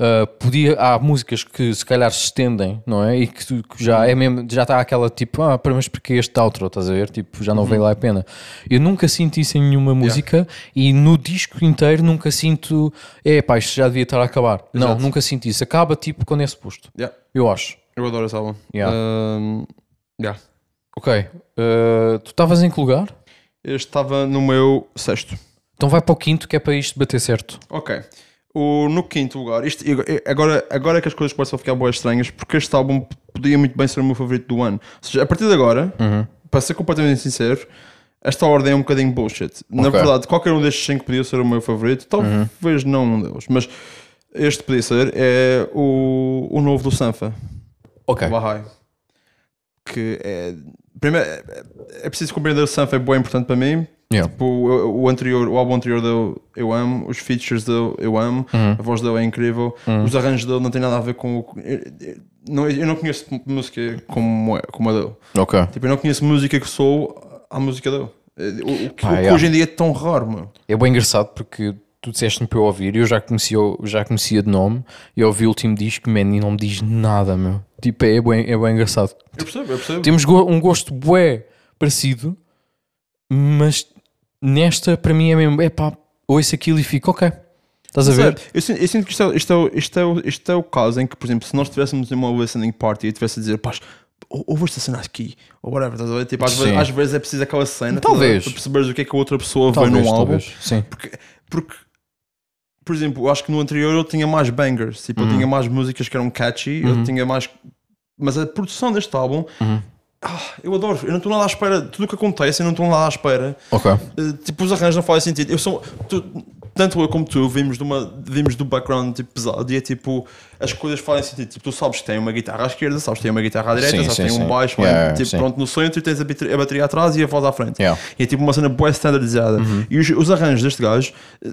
Ah, podia, há músicas que se calhar se estendem, não é? E que, que já é mesmo, já está aquela tipo, ah, para mas porque este outro, estás a ver? Tipo, já não Uhum. veio lá a pena. Eu nunca sinto isso em nenhuma música e no disco inteiro nunca sinto, é pá, isto já devia estar a acabar. Não, Exato. nunca sinto isso. Acaba tipo quando é suposto. Yeah. Eu acho. Eu adoro esse álbum. Yeah. Um, yeah. Ok. ah, tu estavas em que lugar? Este estava no meu sexto. Então vai para o quinto que é para isto bater certo. Ok. O, no quinto lugar, isto, agora, agora é que as coisas começam a ficar boas estranhas, porque este álbum podia muito bem ser o meu favorito do ano. Ou seja, a partir de agora, Uhum. para ser completamente sincero, Esta ordem é um bocadinho bullshit. Na Ok. verdade, qualquer um destes cinco podia ser o meu favorito. Talvez não um deles, mas este podia ser. É o, o novo do Sanfa, Ok. Bahá'í. Que é. Primeiro, é, é preciso compreender o Sanfa é bem importante para mim. Yeah. Tipo, o, o anterior, o álbum anterior dele eu amo, os features dele eu amo, Uhum. a voz dele é incrível, os arranjos dele não têm nada a ver com o. Eu, não, eu não conheço música como, é, como a dele. Ok. Tipo, eu não conheço música que sou à música dele. O, o que, Ah, o que yeah. hoje em dia é tão raro. É bem engraçado porque tu disseste-me para eu ouvir e eu já conhecia, já conhecia de nome e ouvi o último disco, man, e não me diz nada, meu. Tipo, é bem, é bem engraçado. Eu percebo, eu percebo. Temos um gosto bué parecido, mas nesta, para mim, é mesmo, é pá, ouço aquilo e fico, ok. Estás a ver? Sério, Eu sinto, eu sinto que isto é, isto, é, o- isto, é, isto é o caso em que, por exemplo, se nós estivéssemos em uma listening party e tivesse a dizer, pá, ou- ouve esta cena aqui, ou whatever, estás a ver? Tipo, às, vezes, às vezes é preciso aquela cena? Talvez. para perceberes o que é que a outra pessoa Talvez, vê num álbum. Sim. Porque, porque, por exemplo, eu acho que no anterior eu tinha mais bangers, tipo, Uhum. eu tinha mais músicas que eram catchy, eu tinha mais. Mas a produção deste álbum, Uhum. Ah, eu adoro, eu não estou nada à espera, tudo o que acontece, eu não estou nada à espera. Ok. Uh, tipo, os arranjos não fazem sentido. Eu sou, tu- tanto eu como tu vimos, de uma, vimos do background tipo, pesado e é tipo, as coisas fazem sentido. Tipo, tu sabes que tem uma guitarra à esquerda, sabes que tem uma guitarra à direita, Sim, sabes que sim, tem um sim. baixo, Yeah, tipo, sim. pronto, no centro e tens a bateria, a bateria atrás e a voz à frente. Yeah. E é tipo uma cena boa standardizada. Uhum. E os, os arranjos deste gajo eh,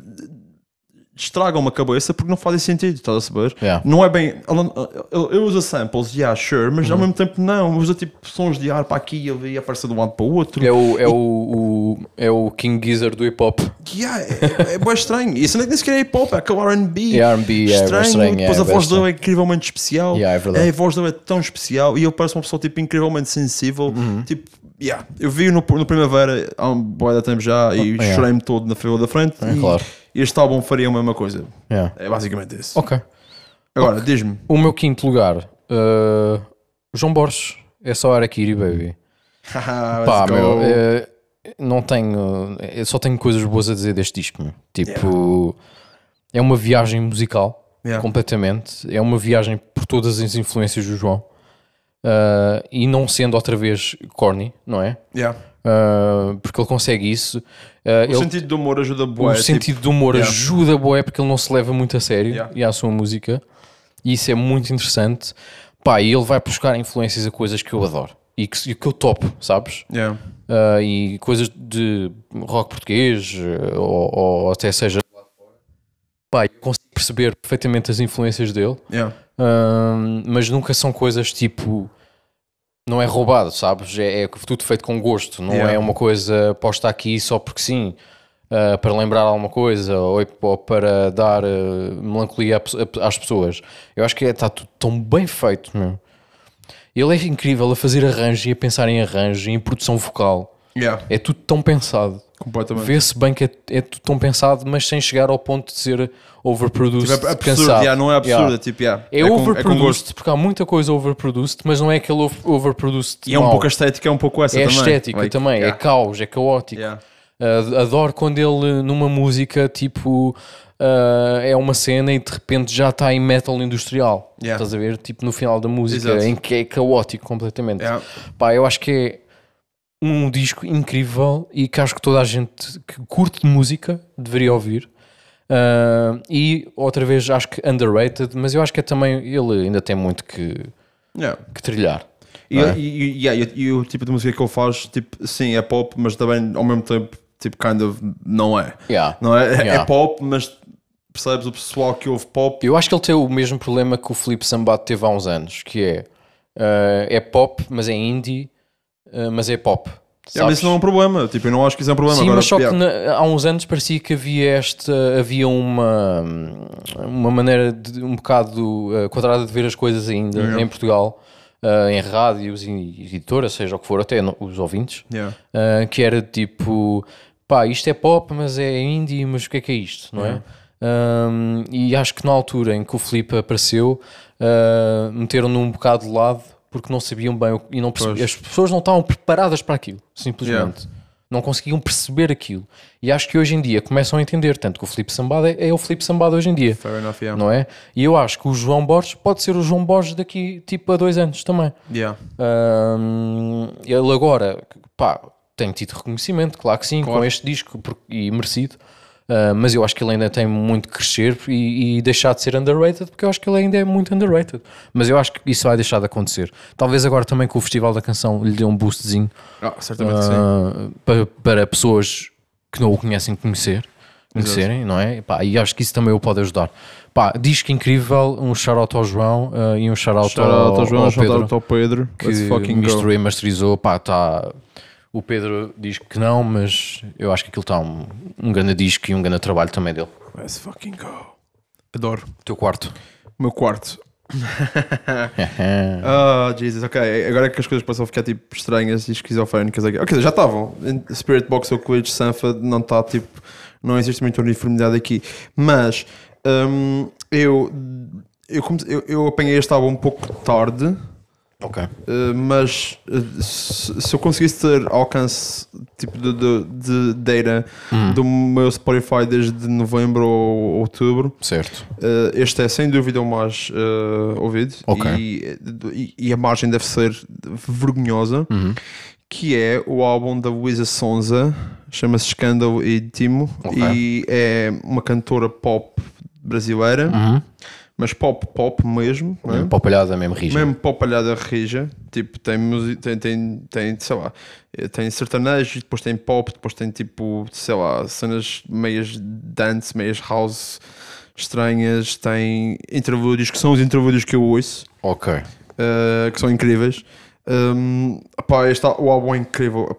estragam uma cabeça porque não fazem sentido, estás a saber? Yeah. Não é bem. Ele- ele usa samples, yeah, sure, mas ao Uhum. mesmo tempo não. Usa tipo sons de ar para aqui e ele aparece de um lado para o outro. É o, é o, o- é o King Gizzard do hip hop. Que yeah, é, é bem estranho. Isso nem sequer é hip hop, é aquele RB. É R&B, é estranho. estranho, Depois é a voz dele é incrivelmente especial. Yeah, é verdade. a voz dele é tão especial e ele parece uma pessoa tipo, incrivelmente sensível. Uhum. Tipo, yeah. eu vi no, no Primavera há um boa de tempo já e yeah. chorei-me todo na fila da frente. É, e claro. este álbum faria a mesma coisa. Yeah. É basicamente isso. Ok. Agora, diz-me. O meu quinto lugar, uh, João Borges. É só Arakiri, baby. Pá, meu, eh, não tenho. Eu só tenho coisas boas a dizer deste disco, meu. Tipo, é uma viagem musical, Yeah. completamente. É uma viagem por todas as influências do João. Uh, e não sendo outra vez corny, não é? Yeah. Uh, porque ele consegue isso. Uh, O ele- sentido do humor ajuda o bué. tipo, sentido do humor yeah. ajuda boé porque ele não se leva muito a sério Yeah. e à sua música e isso é muito interessante pá, e ele vai buscar influências a coisas que eu adoro e que, e que eu topo, sabes? yeah. Ah, e coisas de rock português ou, ou até seja pá, eu consigo perceber perfeitamente as influências dele Yeah. Ahm, mas nunca são coisas tipo. Não é roubado, sabes? É, é tudo feito com gosto, não Yeah. é uma coisa posta aqui só porque sim, ah, para lembrar alguma coisa ou, ou para dar ah, melancolia às pessoas. Eu acho que está tudo tão bem feito, meu. Ele é incrível a fazer arranjo e a pensar em arranjo e em produção vocal. Yeah. É tudo tão pensado. Completamente. Vê-se bem que é, é tudo tão pensado, mas sem chegar ao ponto de ser overproduced. Tipo, é absurdo, yeah, não é absurdo, Yeah. é tipo, yeah. É, com- com overproduced, gosto. porque há muita coisa overproduced, mas não é aquele over- overproduced. E é um pouco estética, é um pouco essa É também. estética Like, também, é caos, é caótico. Uh, adoro quando ele, numa música, tipo, uh, é uma cena e de repente já está em metal industrial. Yeah. Estás a ver? Tipo, no final da música, Exato. em que é caótico completamente. Yeah. Pá, eu acho que é um disco incrível e que acho que toda a gente que curte de música deveria ouvir. Uh, e outra vez acho que underrated, mas eu acho que é também ele ainda tem muito que, Yeah. que trilhar. E, é? e, e- yeah, o tipo de música que ele faz, tipo, sim, é pop, mas também ao mesmo tempo, tipo, kind of, não é. Yeah. Não é? É-. É pop, mas percebes o pessoal que ouve pop. Eu acho que ele tem o mesmo problema que o Felipe Sambato teve há uns anos, que é uh, é pop, mas é indie, uh, mas é pop. Yeah, mas sabes? isso não é um problema. Tipo, eu não acho que isso é um problema. Sim, Agora, mas só que na- há uns anos parecia que havia esta havia uma uma maneira de, um bocado uh, quadrada de ver as coisas ainda Yeah. em Portugal, uh, em rádios e editoras, seja o que for, até no- os ouvintes, Yeah. uh, que era tipo pá, isto é pop, mas é indie, mas o que é que é isto, não é? Um, e acho que na altura em que o Filipe apareceu, meteram-no um bocado de lado porque não sabiam bem e não perce- as pessoas não estavam preparadas para aquilo, simplesmente. Não conseguiam perceber aquilo. E acho que hoje em dia começam a entender, tanto que o Filipe Sambada é, é o Filipe Sambada hoje em dia. Fair enough, yeah. Não é? E eu acho que o João Borges pode ser o João Borges daqui tipo a dois anos também. Yeah. Ahm, ele agora, pá, tem tido reconhecimento, claro que sim, com este disco porque- e merecido. Uh, mas eu acho que ele ainda tem muito que crescer e, e deixar de ser underrated, porque eu acho que ele ainda é muito underrated. Mas eu acho que isso vai deixar de acontecer. Talvez agora também com o Festival da Canção lhe dê um boostzinho Ah, certamente sim. uh, para, para pessoas que não o conhecem conhecer, conhecerem, não é? Pá, e acho que isso também o pode ajudar. Pá, disco incrível, um shout-out ao João uh, e um shout-out Shout out ao, ao João, ao shout Pedro ao Pedro. que fucking misturou e masterizou. Pá, tá, o Pedro diz que não, mas eu acho que aquilo está um, um grande disco e um grande trabalho também dele. Let's fucking go. Adoro. O teu quarto. O meu quarto. Ah, Jesus, ok. Agora é que as coisas passam a ficar tipo estranhas e esquizofrénicas aqui. Ok, já estavam. Spirit Box ou Coelho Sanfa não está tipo. Não existe muita uniformidade aqui. Mas hum, eu, eu, come- eu, eu apanhei este álbum um pouco tarde. Ok. Uh, mas uh, se, se eu conseguisse ter alcance tipo de, de, de data do meu Spotify desde novembro ou outubro, Certo. uh, este é sem dúvida o mais ouvido e, e- e a margem deve ser vergonhosa. Que é o álbum da Luísa Sonza, chama-se Scandal e Timo, Ok. e é uma cantora pop brasileira, mas pop, pop mesmo. não é? Para palhada mesmo rija. Mesmo para palhada rija, tipo, tem música, tem, tem, tem, sei lá, eh, tem sertanejo, depois tem pop, depois tem tipo, sei lá, cenas meias dance, meias house estranhas, tem interlúdios que são os interlúdios que eu ouço, Ok. eh, que são incríveis. Um, pá, este, o álbum é incrível.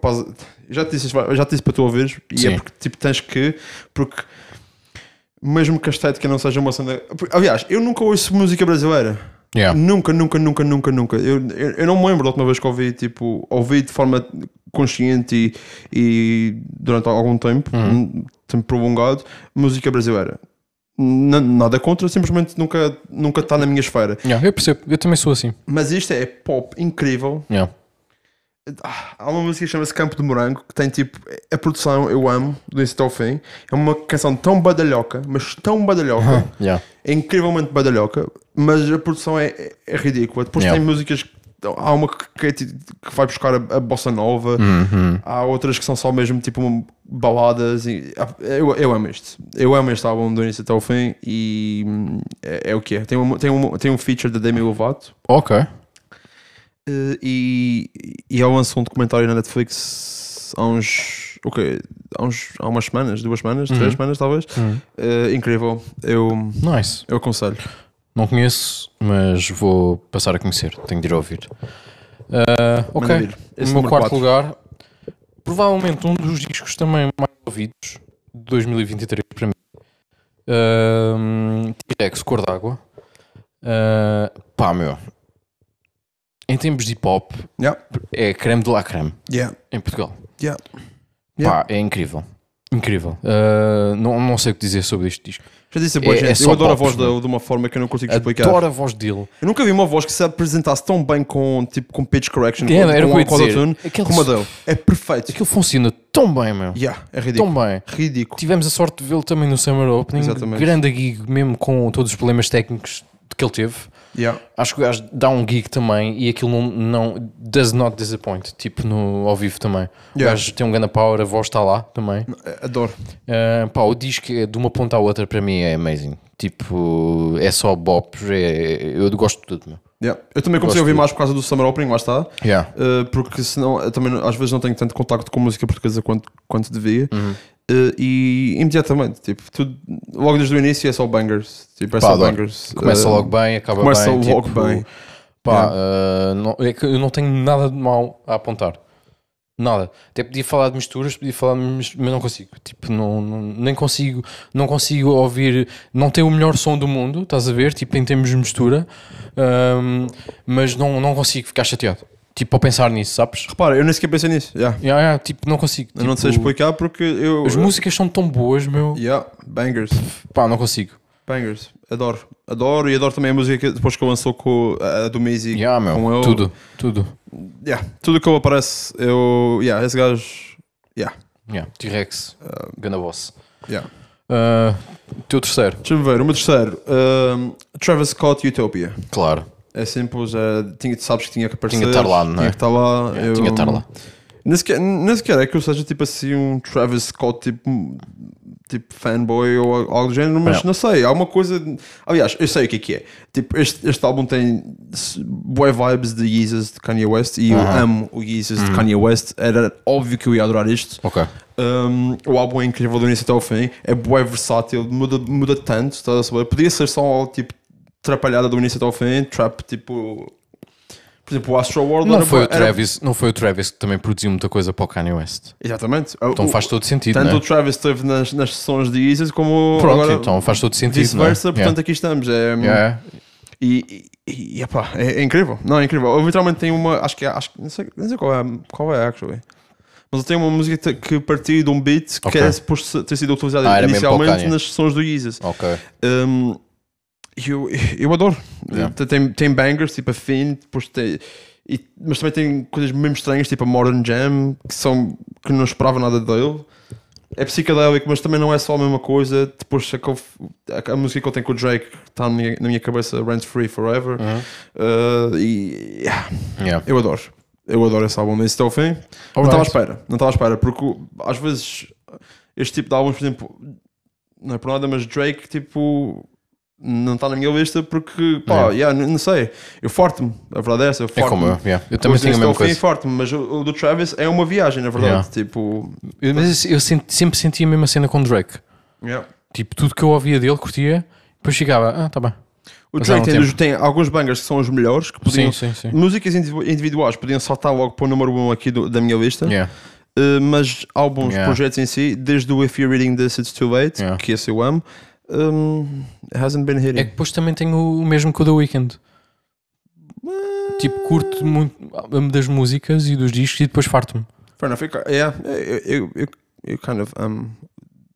Já te disse, já te disse para tu ouvires, e Sim. é porque tipo, tens que, porque mesmo que a estética não seja uma cena. Aliás, eu nunca ouço música brasileira. Yeah. Nunca, nunca, nunca, nunca, nunca. Eu, eu, eu não me lembro da última vez que ouvi, tipo, ouvi de forma consciente e, e durante algum tempo, um tempo prolongado, música brasileira. N- nada contra, simplesmente nunca nunca está na minha esfera. Yeah, eu percebo, eu também sou assim. Mas isto é pop incrível. Yeah. Há uma música que chama-se Campo de Morango que tem tipo a produção eu amo do início até ao fim. É uma canção tão badalhoca, mas tão badalhoca. Yeah. é incrivelmente badalhoca, mas a produção é, é- ridícula. Depois Yeah. tem músicas, há uma que, é que vai buscar a, a bossa nova, Uhum. há outras que são só mesmo tipo baladas. E, ah, eu, eu amo isto, eu amo este álbum do início até ao fim e hum, é, é o que é. Tem um, tem, um, tem um feature da Demi Lovato Ok. Eh, e, e ela lançou um documentário na Netflix há uns. ok, há, uns, há umas semanas, duas semanas, Uhum. três semanas talvez. Eh, incrível, eu, Nice. eu aconselho. Não conheço, mas vou passar a conhecer. Tenho de ir ouvir. Ah, ok. No meu quarto lugar, provavelmente um dos discos também mais ouvidos de 2023 para mim. Um, T-Rex, Cor d'Água. Ah, pá, meu. Em tempos de hip hop, Yeah. é creme de la creme Yeah. em Portugal. Yeah. Pá, é incrível. Incrível. Ah, não, não sei o que dizer sobre este disco. Já disse a boa É- gente, é eu adoro a pops, voz meu. dele de uma forma que eu não consigo explicar. Adoro a voz dele. Eu nunca vi uma voz que se apresentasse tão bem com, tipo, com pitch correction, É, com, era com, com autotune, Aquele- como a dele. É perfeito. Aquilo funciona tão bem, meu. Yeah, é ridículo. Tão bem. Ridículo. Tivemos a sorte de vê-lo também no Summer Opening. Exatamente. Grande gig, mesmo com todos os problemas técnicos que ele teve. Yeah. Acho que o gajo dá um gig também e aquilo não, não does not disappoint. Tipo no, ao vivo também. O Yeah. gajo tem um grande power, a voz está lá também. Adoro. Ah, pá, o disco é de uma ponta à outra para mim é amazing. Tipo, é só bop. É, eu gosto de tudo, meu. Yeah. Eu também comecei a Gosto ouvir de- mais por causa do Summer Opening, lá está. Yeah. Uh, porque senão eu também às vezes não tenho tanto contacto com música portuguesa quanto, quanto devia. Uhum. Uh, e imediatamente, tipo, tudo, logo desde o início é só bangers. Tipo, é Pá, só bangers. Começa Uh, logo bem, acaba começa bem. logo tipo, bem. Pá, ah, não, é que eu não tenho nada de mal a apontar. Nada. Até podia falar de misturas, podia falar, de mis- mas não consigo. Tipo, não, não- nem consigo, não consigo ouvir. Não tem o melhor som do mundo, estás a ver? Tipo, em termos de mistura, ahm, mas não, não consigo ficar chateado. Tipo, ao pensar nisso, sabes? Repara, eu nem sequer pensei nisso. Yeah. Yeah, yeah, tipo, não consigo. Eu não sei Tipo, explicar porque eu. As músicas são tão boas, meu. Yeah, bangers. Pá, não consigo. Bangers. Adoro. Adoro e adoro também a música que depois que ele lançou com a do Mizzy. Yeah, meu. com ele. Tudo, tudo. Yeah. Tudo que ele aparece, eu. Yeah, esse gajo. Yeah. Yeah. T-Rex, ganda boss. Yeah. Ah, teu terceiro, Deixa-me ver. O meu terceiro. um, Travis Scott Utopia. claro. É simples. é, tinha, sabes que tinha que aparecer. Tinha que estar lá, não é? Tinha que estar lá. eu, tinha que estar lá. Nem sequer, nem sequer é que eu seja tipo assim um Travis Scott tipo, tipo fanboy ou algo do género, mas É. não sei, há uma coisa. Aliás, eu sei o que é que é. Tipo, este, este álbum tem boy vibes de Yeezus de Kanye West e eu Aham. amo o Yeezus Hum. de Kanye West. Era óbvio que eu ia adorar isto. Um, o álbum é incrível do início até ao fim, é bué versátil, muda, muda tanto, estás a saber? Podia ser só tipo trapalhada do início até ao fim, trap tipo. Por exemplo, o Astro World Não era foi, o bué- era- Travis, não foi o Travis que também produziu muita coisa para o Kanye West. Exatamente. Então O- faz todo sentido, Tanto é? o Travis esteve nas, nas sessões de Yeezus como Pronto, agora então faz todo sentido. vice-versa, é? portanto aqui estamos. É, Yeah. Yeah. E, e, e epá, é, é incrível. Não, é incrível. Eu literalmente tenho uma. Acho que é. Acho, que- não, sei, não sei qual é, qual é, actually. Mas eu tenho uma música que- que partiu de um beat que Ok. é suposto ter sido utilizado Ah, era inicialmente nas sessões do Yeezus. Ok. Um, eu, eu adoro. Yeah. Tem, tem bangers, tipo a Finn, depois tem. e- mas também tem coisas mesmo estranhas, tipo a Modern Jam, que são que não esperava nada dele. É psicodélico, mas também não é só a mesma coisa. Depois a, a, a música que eu tenho com o Drake está na minha, na minha cabeça, Rent Free Forever. Uhum. Uh, e yeah, Yeah. eu adoro. Eu adoro esse álbum, desse até ao fim. Não estava à espera, não estava à espera, porque às vezes este tipo de álbuns, por exemplo, não é por nada, mas Drake, tipo, não está na minha lista porque, pá, É. yeah, n- não sei, eu forte-me, a verdade é essa, eu É como eu. yeah. Eu também tenho a mesma coisa. forte-me, mas o, o do Travis é uma viagem, na verdade, Yeah. tipo, Eu- Mas eu senti- sempre senti a mesma cena com o Drake. yeah. Tipo, tudo que eu ouvia dele, curtia, depois chegava, ah, tá bem. o Drake um tem, dos- tem alguns bangers que são os melhores, que podiam, Sim, sim, sim. músicas individu- individuais, podiam saltar logo para o número 1 um aqui do- da minha lista. Yeah. Uh, mas álbuns, Yeah. projetos em si, desde o If You're Reading This It's Too Late, Yeah. que esse eu amo, um, hasn't been hitting. É que depois também tenho o mesmo que o The Weeknd. Tipo, curto muito das músicas e dos discos e depois farto-me. Fair enough. Eu, yeah, eu, eu, eu, kind of amo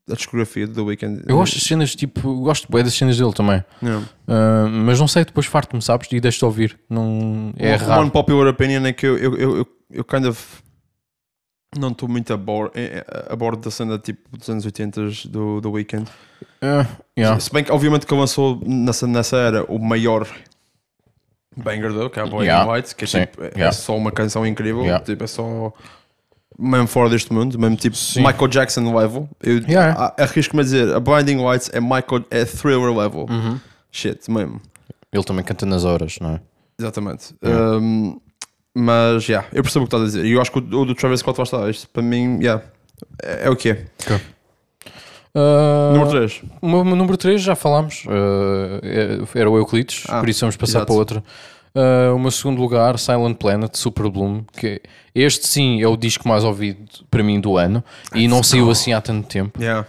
a discografia do The Weeknd. Eu gosto das cenas, tipo, gosto bem das cenas dele também. Yeah. Ah, mas não sei, depois farto-me, sabes? E deixo-te ouvir. Não, é Uma- Uma raro. unpopular opinion é que eu, eu, eu, eu, eu kind of não estou muito a, bor a bordo da cena tipo dos anos 80 do, do Weeknd. Ah, yeah. Se bem que obviamente que lançou nessa, nessa era o maior banger dele, que é a Boy Yeah. White, que é, tipo, é Yeah. só uma canção incrível, Yeah. tipo, é só mesmo fora deste mundo, mesmo tipo Sim. Michael Jackson level. Eu Yeah. a- arrisco-me a dizer, a Blinding Lights é Michael é thriller level. Uhum. Shit, mesmo. Ele também canta nas horas, não é? Exatamente. Yeah. Um, mas, yeah, eu percebo o que estás a dizer. E eu acho que o, o do Travis Scott lá está. Isto para mim, yeah, é, é o que é. Ah, Número 3. O meu meu número 3 já falámos, é- era o Euclides, Ah, por isso vamos passar exato. para outra. Ah, o meu segundo lugar, Silent Planet, Super Bloom, que este sim é o disco mais ouvido para mim do ano e não saiu assim há tanto tempo. Yeah.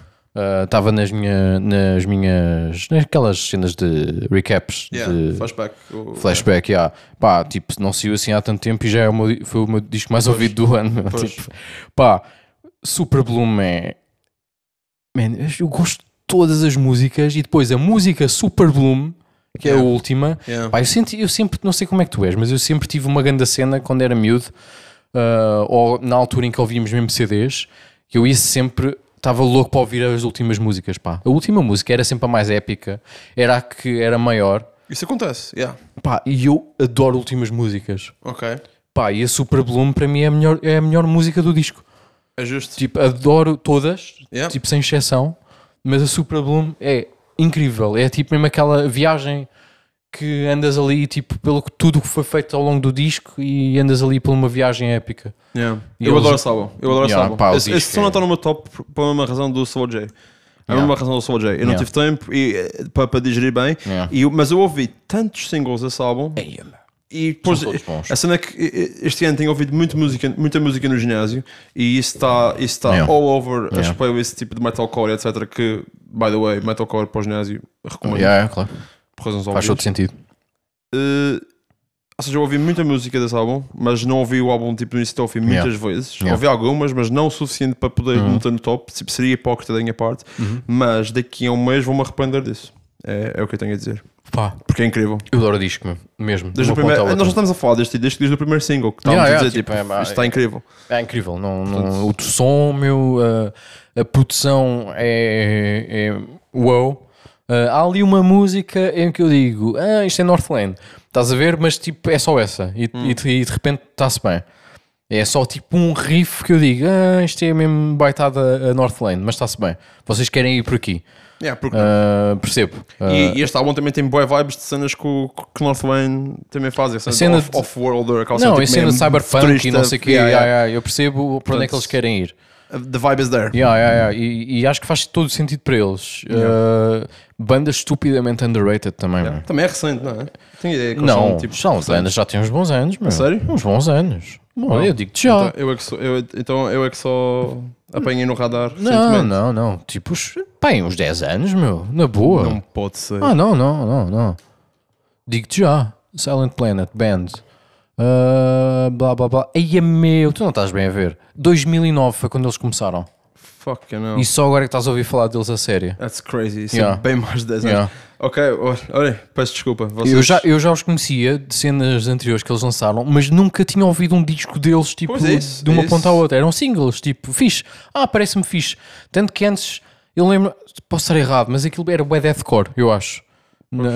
Estava nas, minha, nas minhas. naquelas cenas de recaps Yeah. de Flashback. Flashback. Yeah. Pá, tipo, não saiu assim há tanto tempo e já é o meu- foi o meu disco mais ouvido do ano. Pois. Tipo, pá, Super Bloom é. Man, eu gosto de todas as músicas e depois a música Super Bloom, que é a Yeah. última. Yeah. Pá, eu, senti, eu sempre, não sei como é que tu és, mas eu sempre tive uma grande cena quando era miúdo, ah, ou na altura em que ouvíamos mesmo CDs, que eu ia sempre, estava louco para ouvir as últimas músicas, pá. A última música era sempre a mais épica, era a que era maior, Isso acontece, yeah. pá, e eu adoro últimas músicas. Ok. Pá, e a Super Bloom para mim é a melhor, é a melhor música do disco. É justo. Tipo, adoro todas, Yeah. tipo, sem exceção, mas a Super Bloom é incrível. É tipo mesmo aquela viagem que andas ali, tipo, pelo que tudo que foi feito ao longo do disco e andas ali por uma viagem épica. Yeah. E Eu eles- adoro esse álbum. Eu adoro esse Yeah, álbum. pá, o esse, esse som não é- está no meu top por- uma razão do Soul J. É a Yeah. mesma razão do Soul J. Eu não Yeah. tive tempo e, eh, para, para digerir bem. Yeah. E mas eu ouvi tantos singles desse álbum. E depois, bons. a cena é que eh, este ano tenho ouvido muito música, muita música no ginásio e isso está isso está Yeah. all over as Yeah. playlists tipo de metalcore, etc. Que, by the way, metalcore para o ginásio recomendo Yeah, é, claro. Por razões Faz óbvias. todo sentido. Eh, ou seja, eu ouvi muita música desse álbum, mas não ouvi o álbum tipo do início ao fim muitas Yeah. vezes. Yeah. Ouvi algumas, mas não o suficiente para poder Uhum. meter no top. Tipo, seria hipócrita da minha parte, mas daqui a um mês vou-me arrepender disso. É, é o que eu tenho a dizer. Pá, Porque é incrível. eu adoro o disco meu, mesmo. Desde de o uma primeiro, à nós já estamos a falar deste, desde, desde o primeiro single que estávamos Yeah, a yeah, dizer, tipo, tipo, é- isto está incrível. É incrível. Não, não, o som, meu, a, a produção é, é wow. Ah, há ali uma música em que eu digo, ah, isto é Northland. Estás a ver? Mas tipo, é só essa. E, Hum. e, de- e de repente está-se bem. É só tipo um riff que eu digo, ah, isto é mesmo baitada a Northland, mas está-se bem. Vocês querem ir por aqui. Yeah, porque... Ah, percebo. Ah, E, e este álbum também tem boas vibes de cenas que o que também faz. A cena de- off-worlder, aquela não, cena, a tipo, cena de cyberpunk e não sei o quê. Yeah, yeah, yeah. eu percebo para onde é que eles querem ir. The vibe is there. Yeah, yeah, yeah. E, e acho que faz todo sentido para eles. Ah, banda estupidamente underrated também, Yeah. Também é recente, não é? Tenho ideia que Não, são, tipo, são recentes. bandas já têm uns bons anos, meu. sério? Uns bons anos. Bom, eu digo-te já. Então eu, é que sou, eu, então eu é que só apanhei no radar não, não, não. Tipo, os, pá, em uns 10 anos, meu. Na boa. Não pode ser. Ah, não, não, não, não. Digo-te já. Silent Planet, Band. Ah, blá, blá, blá. Aí é meu. Tu não estás bem a ver. 2009 foi quando eles começaram. Fuck, you know. E só agora é que estás a ouvir falar deles a sério. That's crazy. Isso Yeah. é bem mais de 10 anos. Yeah. Ok, olha, peço desculpa. Vocês... Eu, já, eu já os conhecia de cenas anteriores que eles lançaram, mas nunca tinha ouvido um disco deles tipo, é isso, de uma é ponta à outra. Eram singles, tipo, fixe. Ah, parece-me fixe. Tanto que antes, eu lembro, posso estar errado, mas aquilo era o deathcore, eu acho,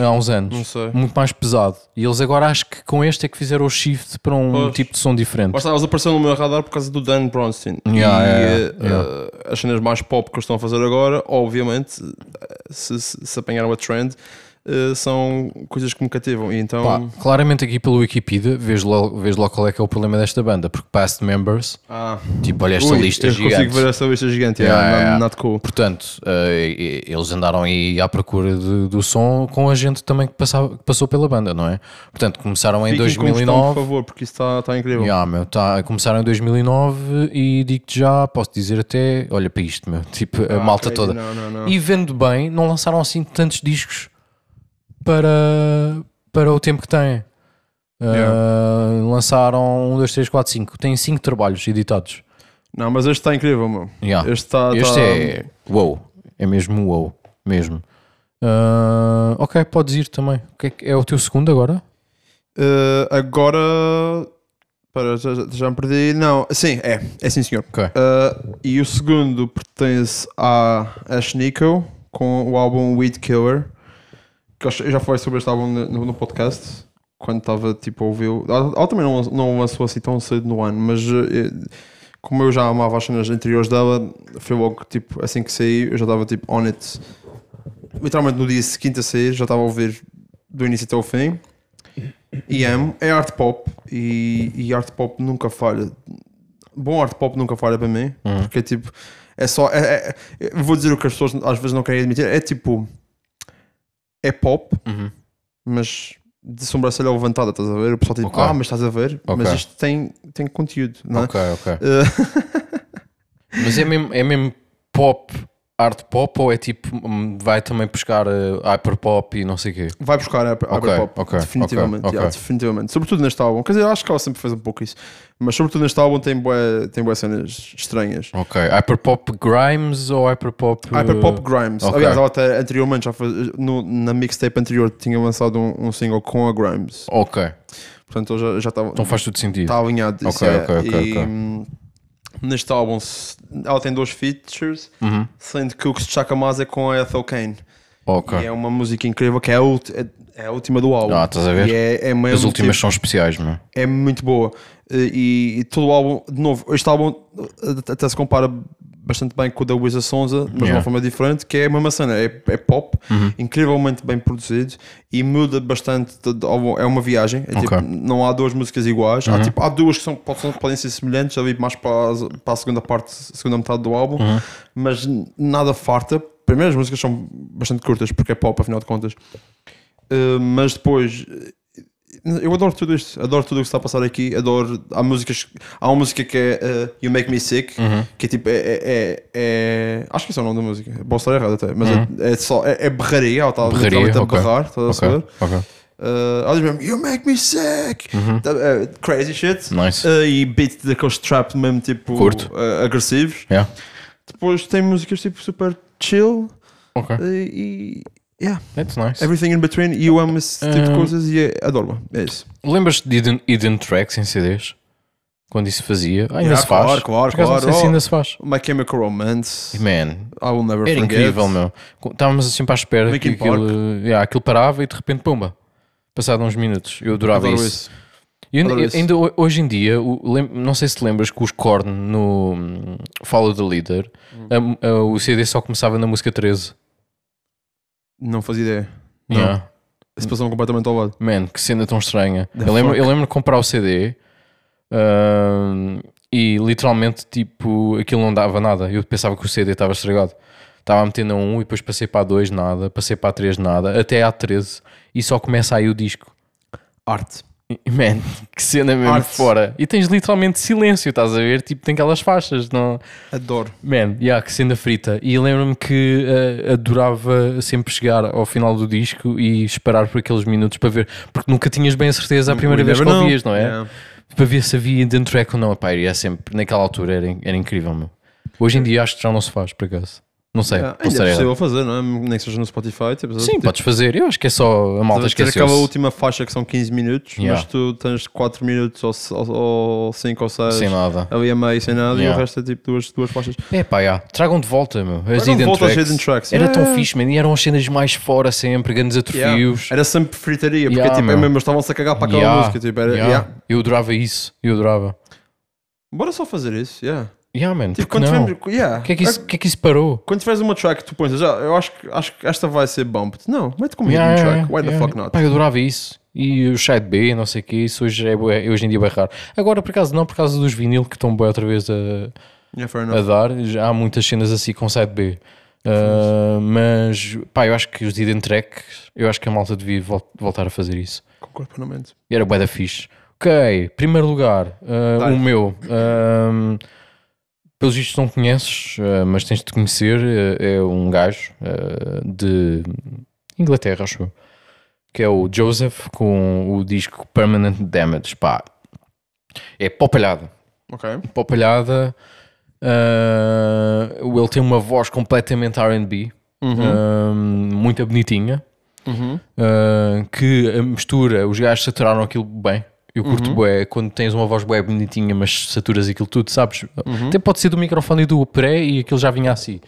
há uns anos. Muito mais pesado. E eles agora acho que com este é que fizeram o shift para um Pois. tipo de som diferente. Está, eles apareceram no meu radar por causa do Dan Bronstein. Yeah, e yeah, yeah. eh, as cenas mais pop que eles estão a fazer agora, obviamente, eh, se, se, se apanharam a trend, eh, são coisas que me cativam. E então. Pá, claramente aqui pelo Wikipedia, vês logo, vês logo qual é que é o problema desta banda, porque past members, ah, tipo, olha esta ui, lista eu gigante. consigo ver essa lista gigante. Yeah, Yeah, yeah, not, cool. Portanto, e- eles andaram aí à procura de- do som com a gente também que, passava- que passou pela banda, não é? Portanto, começaram em Fiquem com questão, por 2009. favor, porque isso está tá incrível. Yeah, meu, tá, começaram em 2009 e digo-te já, posso dizer até, olha para isto, meu, tipo, a Ah, malta crazy, toda. Não, não, não. E vendo bem, não lançaram assim tantos discos para, para o tempo que têm. Ah, lançaram 1, 2, 3, 4, 5. Têm 5 trabalhos editados. Não, mas este está incrível, meu. Yeah. Este está. Este tá- é wow, é mesmo wow, mesmo. Ah, ok, podes ir também. O que é, que- é o teu segundo agora? Eh, agora. Para, já, já- me perdi. Não, sim, é. É sim, senhor. Ok. Uh, e o segundo pertence à Ash Nico com o álbum Weed Killer. Que eu já falei sobre este álbum no, no podcast quando estava tipo a ouvi-lo. Ela, ela também não, não lançou assim tão cedo no ano, mas eh, como eu já amava as cenas anteriores dela, foi logo tipo assim que saí, eu já estava tipo on it. Literalmente no dia seguinte a sair, já estava a ouvir do início até o fim. E amo. É art pop e, e art pop nunca falha bom art pop nunca falha para mim, porque tipo, é só. É, é- vou dizer o que as pessoas às vezes não querem admitir: é tipo, é pop, Uhum. mas de sobrancelha levantada, estás a ver? O pessoal tipo, Ok. ah, mas estás a ver? Ok. Mas isto tem, tem conteúdo, não é? Ok, ok. Uh, Mas é mesmo, é mesmo pop, art pop ou é tipo, hum, vai também buscar uh, hyper pop e não sei o quê? vai buscar a, a Ok, pop, ok, definitivamente, ok, yeah, definitivamente. Sobretudo neste álbum, quer dizer, acho que ela sempre fez um pouco isso, mas sobretudo neste álbum tem boas tem bué cenas estranhas. Ok, hyper pop Grimes ou hyper pop? uh, Hyperpop Grimes. ok. Aliás, ela até anteriormente, já faz, no, na mixtape anterior, tinha lançado um, um single com a Grimes. Ok, Portanto, já- já estava então faz tudo sentido. tá alinhado disso. Ok, é. ok, ok, e hum, neste álbum, ela tem dois features, Uhum. sendo que o que se destaca mais é com a Ethel Kane. Ok. E é uma música incrível que é a, é- é a última do álbum. Ah, estás a ver? E é, é As últimas tipo, são especiais, meu. é muito boa. E, e todo o álbum, de novo, este álbum eh, até se compara bastante bem com o da Wisa Sonza, mas de Yeah. uma forma diferente, que é a mesma cena, é, é pop, Uhum. incrivelmente bem produzido e muda bastante. de- de- é uma viagem, é tipo, Ok. Uhum. não há duas músicas iguais. Há, tipo, há duas que são, podem, ser semelhantes, ali mais para, a- para a segunda parte, segunda metade do álbum, Uhum. mas nada farta. Primeiro, as músicas são bastante curtas, porque é pop, afinal de contas. Uh, mas depois eu adoro tudo isto, adoro tudo o que está a passar aqui, adoro há músicas, há uma música que é uh, You Make Me Sick, que é tipo é, é, é- é- acho que esse é o nome da música, posso estar errado até, mas é, é só é, é berraria, ela está literalmente a ok. berrar, estás a saber? Ok, ok. Uh, ela diz mesmo You Make Me Sick, Tá, uh, crazy shit, Nice. Uh, e beat daqueles trap mesmo tipo Curto. uh, agressivos. Yeah. Depois tem músicas tipo super chill Ok. uh, e yeah, That's nice. everything in between. E eu amo esse tipo de coisas e é, adoro-a. É isso. Lembras-te de hidden, hidden tracks em CDs? Quando isso fazia? Ah, ainda Yeah, se faz. claro, claro, Por acaso claro. Não sei se ainda se faz. My Chemical Romance, Man, I Will Never era Forget. incrível, meu. Estávamos assim para a espera que Linkin aquilo, yeah, aquilo parava e de repente, pumba. Passado uns minutos. Eu adorava Adoro isso. isso. E ainda, Adoro isso. ainda ho- hoje em dia, o- lem- não sei se te lembras que os Korn no hum, Follow the Leader, Hum. a- a- o CD só começava na música 13. Não fazia ideia. Não. Yeah. Isso passou-me completamente ao lado. Man, que cena tão estranha. The Eu lembro, fuck? eu lembro de comprar o CD hum, e literalmente, tipo, aquilo não dava nada. Eu pensava que o CD estava estragado. Estava a meter na 1 e depois passei para a 2, nada. Passei para a 3, nada. Até à 13 e só começa aí o disco. Arte. Man, que cena mesmo Arte. fora. E tens literalmente silêncio, estás a ver? Tipo, tem aquelas faixas, não... Adoro. Man, yeah, que cena frita. E lembro-me que eh, adorava sempre chegar ao final do disco e esperar por aqueles minutos para ver, porque nunca tinhas bem a certeza a primeira We vez que ouvias, não é? Yeah. Para ver se havia dentro track ou não. Epá, e é sempre, naquela altura era, era incrível, meu. Hoje em dia acho que já não se faz, por acaso. Não sei, Yeah. posso Ainda é possível fazer, não é? Nem que seja no Spotify. Tipo, Sim, tipo, podes fazer. Eu acho que é só a malta ter esqueceu aquela última faixa que são 15 minutos, Yeah. mas tu tens 4 minutos ou, ou, ou 5 ou 6 Sem nada. ali a meio sem nada e Yeah. o resto é tipo duas, duas faixas. É pá, já. Tragam de volta, meu. As hidden volta tracks. hidden tracks. Era tão Yeah. fixe, man. E eram as cenas mais fora sempre, grandes Yeah. atrofios. Era sempre fritaria, porque Yeah, tipo, é mesmo, estavam-se a cagar para aquela Yeah, música. Tipo, era, yeah. yeah. Eu adorava isso. Eu adorava. Bora só fazer isso, yeah. Yeah, man. Tipo, quando não? tivermos, yeah. O que, é que isso, que é que isso parou? Quando tiveres uma track, tu pões, já, eu acho, que- acho que esta vai ser bumped. Não, mete como Yeah, yeah, track. Why the yeah. fuck not? Pá, eu adorava isso. E o Side B, não sei o que, isso hoje, é hoje em dia é raro. Agora, por acaso, não, por causa dos vinil que estão bem outra vez a, Yeah, a dar. Já há muitas cenas assim com Side B. Ah, mas, pá, eu acho que os hidden tracks, eu acho que a malta devia vol- voltar a fazer isso. Concordo plenamente. E era bué da fixe. Ok, primeiro lugar, ah, Dai. o meu. ahm, pelos vistos não conheces, ah, mas tens de conhecer. ah, é um gajo ah, de Inglaterra, acho eu. Que é o Joseph com o disco Permanent Damage. Pá, é popalhada. Ok. Popalhada. ah, ele tem uma voz completamente RB, Uhum. ah, muito bonitinha. Uhum. Uh, que a mistura, os gajos saturaram aquilo bem. Eu curto Uhum. bué, quando tens uma voz bué bonitinha, mas saturas aquilo tudo, sabes? Uhum. Até pode ser do microfone e do pré e aquilo já vinha assim.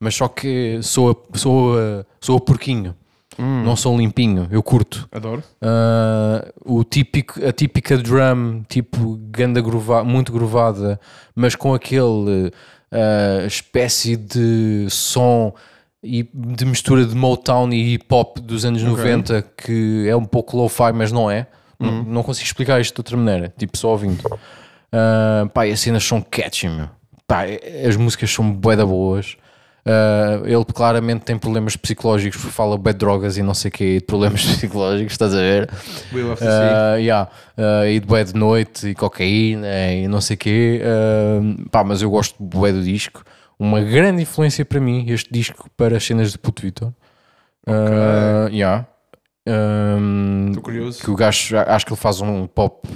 Mas só que sou a, sou a, sou a porquinho, Hum. não sou limpinho, eu curto. Adoro. Uh, o típico, a típica drum, tipo ganda grova, muito grovada, mas com aquele uh, espécie de som e de mistura de Motown e hip hop dos anos 90 que é um pouco lo-fi, mas não é. Não, não consigo explicar isto de outra maneira, tipo só ouvindo. Uh, pá, e as cenas são catchy, meu. Pá, as músicas são bué da boas. Uh, ele claramente tem problemas psicológicos porque fala de drogas e não sei o que, de problemas psicológicos, estás a ver? Will of the Uh, yeah. Uh, e de bué de noite e cocaína e não sei o quê. Uh, pá, mas eu gosto bué do disco. Uma grande influência para mim, este disco, para as cenas de Puto Vitor. Uh, yeah. Estou curioso. que o gajo, acho que ele faz um pop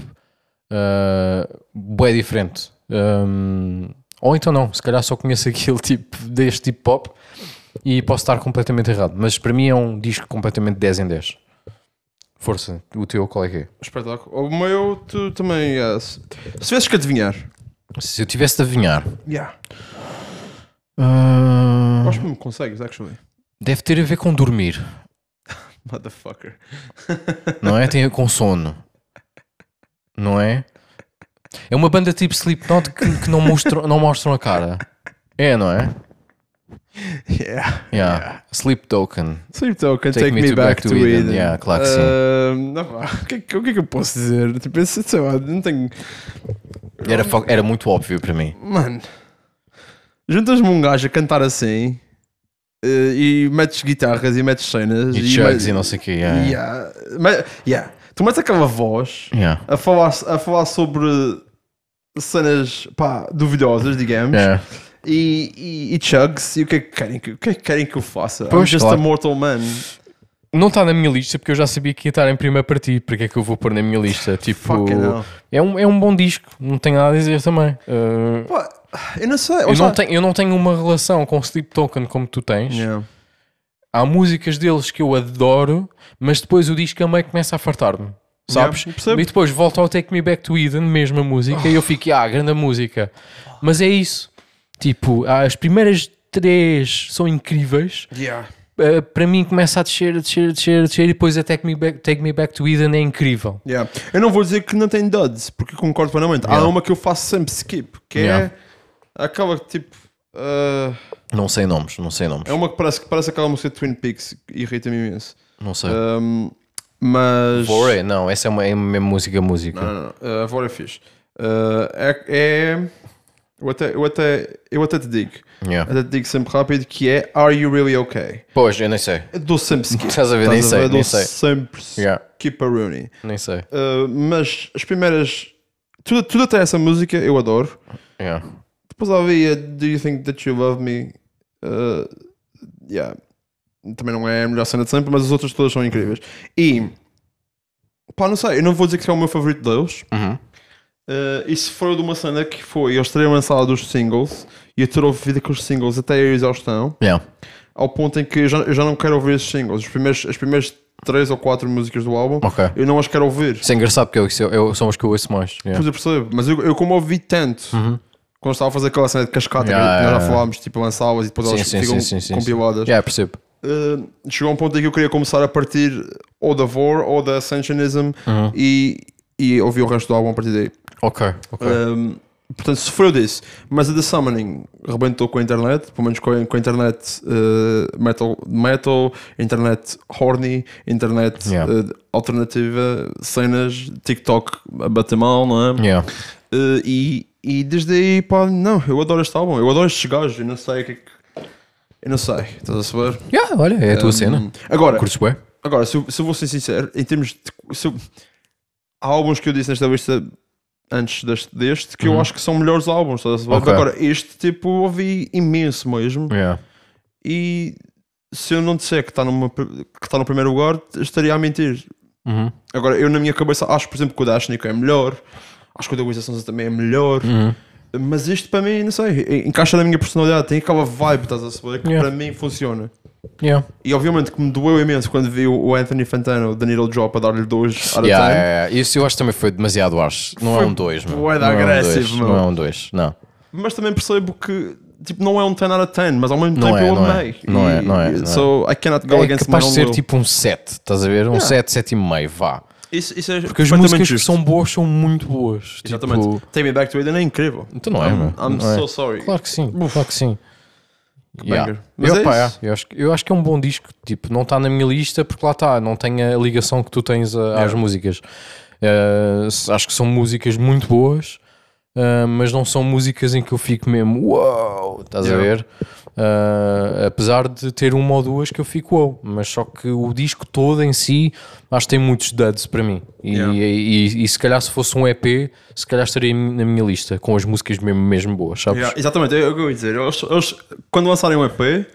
uh, bué diferente. Um, ou então não, se calhar só conheço aquele tipo deste tipo pop e posso estar completamente errado. Mas para mim é um disco completamente 10 em 10. Força, o teu qual é que é? Espetáculo. O meu, tu também. yes. Se tivesses que adivinhar. Se eu tivesse de adivinhar, Yeah. uh, Acho que me consegues, actually. deve ter a ver com dormir, Motherfucker. não é? Tem com sono, não é? É uma banda tipo Slipknot que, que não, mostram, não mostram a cara. É, não é? Yeah. Yeah. Sleep Token. Sleep Token, Take, me, back, to, Eden. Yeah, claro que sim. Não, o, que, é que- o que é que eu posso dizer? Tipo, sei lá, não tenho. Era, era muito óbvio para mim. Mano, juntas-me um gajo a cantar assim e metes guitarras e metes cenas E chugs metes- e não sei o que. Yeah. Yeah. Me- yeah. Tu metes aquela voz Yeah. a falar, a falar sobre cenas pá, duvidosas, digamos, Yeah. e, e, e chugs. E o que é que querem que, o que, é que, querem que eu faça? Pois, I'm just claro. a mortal man. Não está na minha lista porque eu já sabia que ia estar em primeira para ti. Porque é que eu vou pôr na minha lista? Tipo, é um, é um bom disco. Não tenho nada a dizer também. Uh, Pá, eu não sei. eu, não tenho, eu não tenho uma relação com Sleep Token como tu tens. Yeah. Há músicas deles que eu adoro, mas depois o disco a meio começa a fartar-me. Sabes? Yeah, e depois volta ao Take Me Back to Eden, mesma música, e eu fico, ah, grande música. Mas é isso. Tipo, as primeiras três são incríveis, Yeah. eh, para mim começa a descer, a descer, a descer, a descer e depois a Take Me Back, Take Me Back to Eden é incrível. Yeah. Eu não vou dizer que não tem duds, porque concordo plenamente. Há Yeah. uma que eu faço sempre skip, que Yeah. é aquela que tipo. uh, Não sei nomes, não sei nomes. é uma que parece, que parece aquela música de Twin Peaks, irrita-me imenso. Não sei. Um, mas. Vore? Não, essa é uma é mesmo música, música. Não, não, não. Uh, a Vore é fixe. Uh, é. é eu, até, eu, até, eu até te digo, Yeah. até te digo sempre rápido que é Are You Really Okay? Pois, eu nem sei. Eu dou sempre skip. Estás a ver? Nem sei, nem sei. sempre Yeah. skip a Rooney. Nem sei. Uh, mas as primeiras. Tudo, tudo até essa música eu adoro. Yeah. Depois havia Do You Think That You Love Me? Uh, yeah. Também não é a melhor cena de sempre, mas as outras todas são incríveis. E. Pá, não sei, eu não vou dizer que é o meu favorito deles. Uhum. Uh, isso foi de uma cena que foi. Eles teriam lançado os singles e eu ter ouvido aqueles singles até a exaustão, Yeah. ao ponto em que eu já, eu já não quero ouvir esses singles. Os primeiros, as primeiras três ou quatro músicas do álbum, Ok. eu não as quero ouvir. Isso é engraçado porque eu, eu, eu, são os que eu ouço mais. Yeah. Pois eu percebo, mas eu, eu como ouvi tanto Uhum. Quando estava a fazer aquela cena de cascata, Yeah, que nós já yeah, falámos, tipo lançavas e depois Sim, elas sim, ficam sim, sim, sim, compiladas. Yeah, percebo. Uh, chegou a um ponto em que eu queria começar a partir ou da Vor ou da Ascensionism Uhum. e, e ouvir o resto do álbum a partir daí. Ok, ok. Um, portanto, sofreu disso. Mas a The Summoning rebentou com a internet, pelo menos com a, com a internet uh, metal, metal, internet horny, internet uh, alternativa, cenas, TikTok a bater mal, não é? e, e desde aí, pá, não, eu adoro este álbum, eu adoro estes gajos, eu não sei o que é que. Eu não sei, estás a saber? Yeah, olha, é a tua Um, cena. Agora, Curtes agora se, eu, se eu vou ser sincero, em termos de. se eu- há álbuns que eu disse nesta lista antes deste, deste que eu Uhum. acho que são melhores álbuns, estás a saber? Ok. Agora, este tipo eu ouvi imenso mesmo. Yeah. E se eu não disser que está que está no primeiro lugar, estaria a mentir. Uhum. Agora, eu na minha cabeça acho, por exemplo, que o da Ashnico é melhor, acho que o da Wizard Sonsa também é melhor. Uhum. Mas isto para mim, não sei, en- encaixa na minha personalidade, tem aquela vibe, estás a saber, que Yeah. para mim funciona. Yeah. E obviamente que me doeu imenso quando vi o Anthony Fantano da Needle Drop a dar-lhe 2 out Yeah, 10. yeah, yeah. Isso eu acho que também foi demasiado harsh. Não Foi é um 2, mano. Não é um agressivo, dois. Não é um 2, não. Mas também percebo que tipo, não é um 10 out of 10, mas ao mesmo Não tempo é, eu não é. amei. Não E- é, não é, não é. So I cannot go É against my own ser will. tipo um 7, estás a ver? Um Yeah. 7, 7,5, vá. Isso, isso é Porque as músicas que justo. são boas são muito boas. Exatamente. Tipo, Take Me Back to Eden é incrível. então não é, I'm, mano. I'm Não é. so sorry. Claro que sim, claro que sim. Yeah. Mas Eu, é pá, é. eu, acho, que- eu acho que é um bom disco. Tipo, não está na minha lista porque lá está, não tem a ligação que tu tens a- às músicas. S- acho que são músicas muito boas, eh, mas não são músicas em que eu fico mesmo uau, estás a Yeah. ver? Eh, apesar de ter uma ou duas que eu fico uau, mas só que o disco todo em si acho que tem muitos duds para mim. E, Yeah. e, e- e se calhar se fosse um EP, se calhar estaria na minha lista com as músicas mesmo, mesmo boas, sabes? Yeah, exatamente, é o que eu ia dizer. Eles, eles, quando lançarem um EP,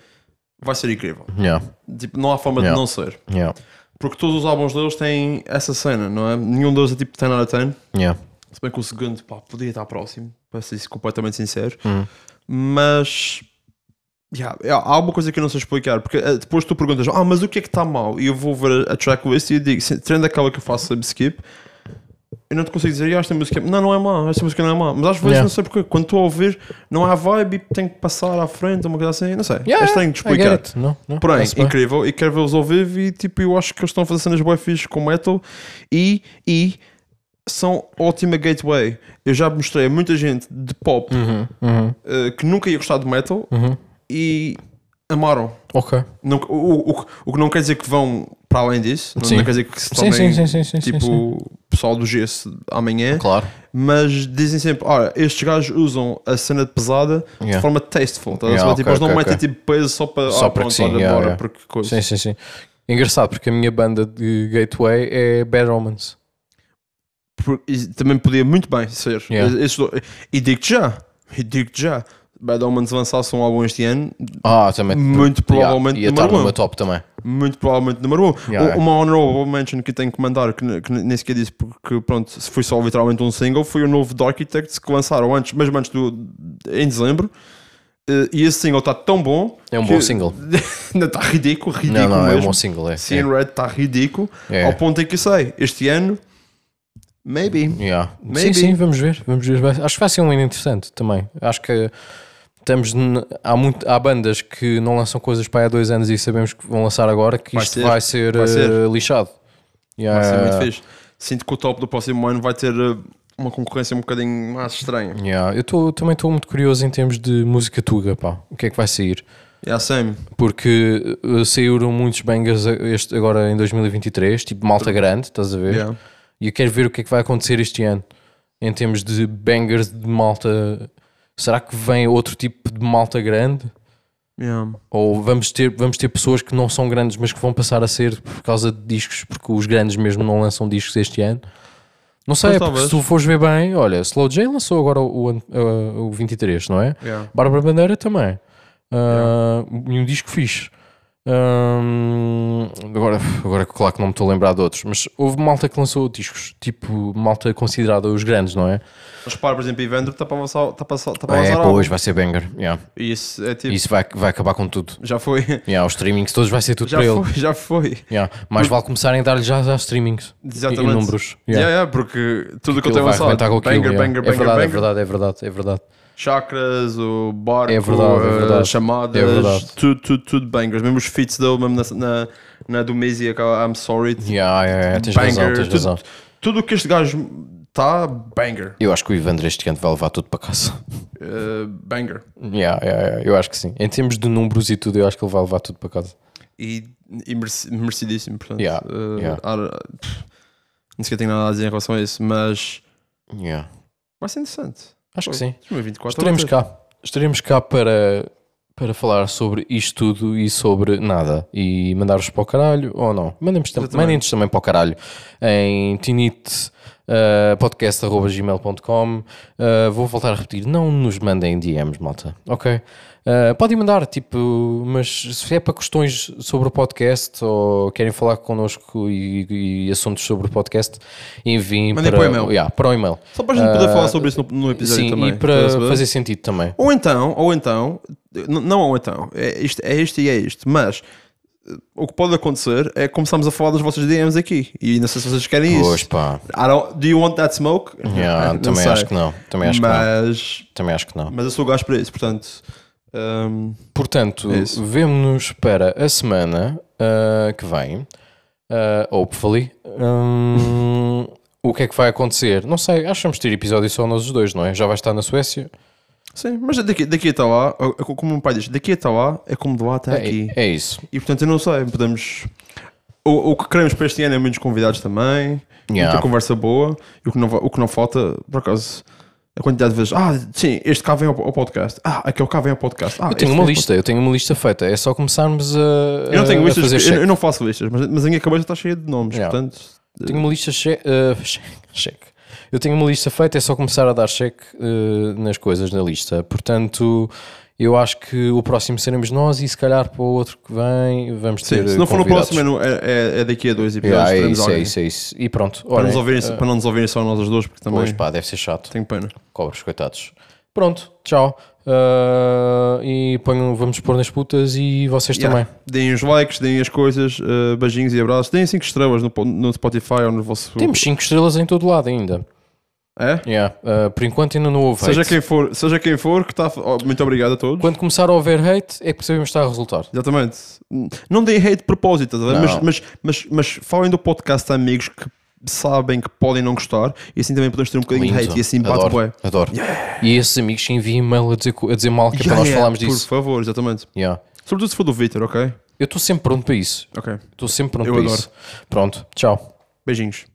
vai ser incrível. Tipo, não há forma de não ser. Porque todos os álbuns deles têm essa cena, não é? Nenhum deles é tipo 10 out of 10. Yeah. Se bem que o segundo, pá, podia estar próximo, para ser completamente sincero. Hum. Mas. yeah, há alguma coisa que eu não sei explicar, porque eh, depois tu perguntas, ah, mas o que é que está mal? E eu vou ver a, tracklist e eu digo, tirando aquela que eu faço sobre skip, eu não te consigo dizer, ah, esta música, não, não é má, esta música não é má. Mas às vezes Yeah. não sei porque, quando estou a ouvir, não há vibe e tenho que passar à frente, uma coisa assim, não sei. Yeah, é estranho de explicar. Não, não, Porém, incrível, e quero vê-los ao vivo e tipo, eu acho que eles estão a fazer cenas boas fixe com metal e, e são ótima gateway. Eu já mostrei a muita gente de pop Uhum, uhum, eh, que nunca ia gostar de metal uhum. e amaram. Ok. Não- o, o, o, o que não quer dizer que vão para além disso, não, não quer dizer que se tornem sim, sim, sim, tipo pessoal do gesso amanhã, Claro. mas dizem sempre: olha, estes gajos usam a cena de pesada de Yeah. forma tasteful. Tá? Yeah, tipo, ok, eles não ok, metem ok. tipo peso só para Só ah, pronto, sim, olha, yeah, bora, yeah. porque coisa. Sim, sim, sim. Engraçado, porque a minha banda de Gateway é Bad Romance. Também podia muito bem ser. Yeah. Esses dois- e digo-te já, e digo-te já, Bad Omens lançasse um álbum este ano, Ah, também. Muito provavelmente Yeah, ia número estar um. top também. muito provavelmente número um. Yeah. Uma honorable mention que tenho que mandar, que, que nem sequer disse, porque pronto, se foi só literalmente um single, foi o novo The Architects que lançaram antes, mesmo antes do, em dezembro. Eh, e esse single está tão bom. É um bom single. Está ridículo, ridículo Não, não, é um mesmo. bom single. É. Seeing Red está ridículo, É. ao ponto em que sei, este ano, maybe. Yeah. Maybe. Sim, sim, vamos ver. Vamos ver. Vai- Acho que vai ser um ano interessante também. Acho que estamos há, muito, há bandas que não lançam coisas para aí há dois anos e sabemos que vão lançar agora que Vai isto ser, vai ser, vai ser. eh, lixado. Vai Yeah, ser muito fixe. Sinto que o top do próximo ano vai ter uh, uma concorrência um bocadinho mais estranha. yeah. Eu tô, também estou muito curioso em termos de música tuga, pá. O que é que vai sair? Yeah, same. Porque eh, saíram muitos bangers este, agora em 2023, tipo malta grande, estás a ver? Yeah. E eu quero ver o que é que vai acontecer este ano em termos de bangers de malta. Será que vem outro tipo de malta grande? Yeah. Ou vamos ter, vamos ter pessoas que não são grandes, mas que vão passar a ser por causa de discos, porque os grandes mesmo não lançam discos este ano? Não sei, é porque talvez. se tu fores ver bem, olha, Slow J lançou agora o, ano- uh, o 23, não é? Yeah. Bárbara Bandeira também. Uh, E um disco fixe. Agora, agora, claro que não me estou a lembrar de outros, mas houve malta que lançou discos, tipo malta considerada os grandes, não é? Mas repara, por exemplo, está para lançar, está para, está para É, álbum. hoje vai ser banger. Yeah. Isso é tipo. Isso vai, vai acabar com tudo. Já foi. Yeah, os streamings todos vai ser tudo Já para ele. foi, já foi. Yeah. Mais vale começarem a dar-lhe já já streamings Exatamente. e números. Yeah. Yeah. Yeah, porque tudo o que eu Ele tenho lançado. aquilo. Banger, yeah. banger, é banger, verdade, é banger. verdade, é verdade, é verdade. Chakras, o barco, É verdade, é uh, verdade. chamadas, É verdade. tudo, tudo, tudo bangers. Mesmo os feats dele, mesmo na, na, do Mizzy, aquela I'm Sorry. Yeah, yeah, yeah, tens banger. razão, tens tudo, razão. tudo o que este gajo está, banger. Eu acho que o Ivandro este ano vai levar tudo para casa. Uh, banger. Yeah, yeah, yeah, eu acho que sim. Em termos de números e tudo, eu acho que ele vai levar tudo para casa. E, e mereci- merecidíssimo, portanto. Yeah, uh, yeah. ah, pff, não sequer tenho nada a dizer em relação a isso, mas Yeah. vai ser interessante. Acho que sim. 2024 Estaremos ser. cá. Estaremos cá para, para falar sobre isto tudo e sobre nada. E mandar-vos para o caralho ou não. Mandem-nos tam Exatamente. mandem-nos também para o caralho em tinite uh, podcast.gmail.com uh, Vou voltar a repetir, não nos mandem DMs, malta, ok? Uh, podem mandar, tipo, mas se é para questões sobre o podcast ou querem falar connosco e, e assuntos sobre o podcast, enviem Mandem para, para o e-mail. Yeah, para o e-mail. Só para a gente poder falar sobre isso no, no episódio Sim, também. e para fazer sentido também. Ou então, ou então, não ou então, é isto, é isto e é isto, mas o que pode acontecer é começarmos a falar das vossas DMs aqui e não sei se vocês querem Pois isso. pá, I don't- do you want that smoke? Yeah, Não também sei. acho que não. Também acho que não. mas, Também acho que não. mas eu sou o gajo para isso, portanto. um, Portanto, É vemo-nos para a semana ah, que vem. Uh, hopefully. Hum, o que é que vai acontecer? Não sei, acho que vamos ter episódio só nós os dois, não é? Já vai estar na Suécia. Sim, mas daqui, daqui até lá, uh, como o meu pai diz, daqui até lá é como de lá até aqui. É, é isso. E portanto eu não sei, podemos. O, o que queremos para este ano é muitos convidados também, Yeah. muita conversa boa, e o que, não, o que não falta, por acaso, a quantidade de vezes, ah, sim, este cá vem ao, ao podcast, ah, aquele cá vem ao podcast. Ah, Eu tenho uma lista, eu tenho uma lista feita. É só começarmos a, podcast. Eu não tenho a listas, fazer eu, eu não faço listas, mas, mas a minha cabeça está cheia de nomes, Yeah. portanto. Tenho uma lista che uh, che- cheque. Eu tenho uma lista feita, é só começar a dar cheque uh, nas coisas na lista. Portanto, eu acho que o próximo seremos nós e se calhar para o outro que vem vamos Sim, ter. se não for no próximo, é, é, é- é daqui a dois episódios. Yeah, é isso, é isso, é isso. E pronto. Para, olhem, nos ouvirem, uh, para não nos ouvirem só nós os dois, porque também pois pá, deve ser chato. tenho pena. Cobras, coitados. Pronto, tchau. Uh, e ponham, vamos pôr nas putas e vocês Yeah. também. Deem os likes, deem as coisas, uh, beijinhos e abraços. Deem 5 estrelas no, no Spotify ou no vosso. Temos 5 estrelas em todo lado ainda. É? Yeah. Uh, por enquanto ainda não houve Seja hate. quem, for, seja quem for, que está. oh, muito obrigado a todos. Quando começar a haver hate é que percebemos que está a resultar. Exatamente. Não deem hate de propósito? Não. mas, mas, mas, mas falem do podcast a amigos que sabem que podem não gostar e assim também podemos ter um bocadinho de Lindo. hate e assim bate adoro, adoro. E esses amigos que enviem e-mail a dizer, a dizer mal que é para Yeah, nós yeah, falarmos Por disso. favor, exatamente. Yeah. Sobretudo se for do Victor, ok? Eu estou sempre pronto para isso. Ok. Estou sempre pronto Eu para adoro. isso. Pronto, tchau. Beijinhos.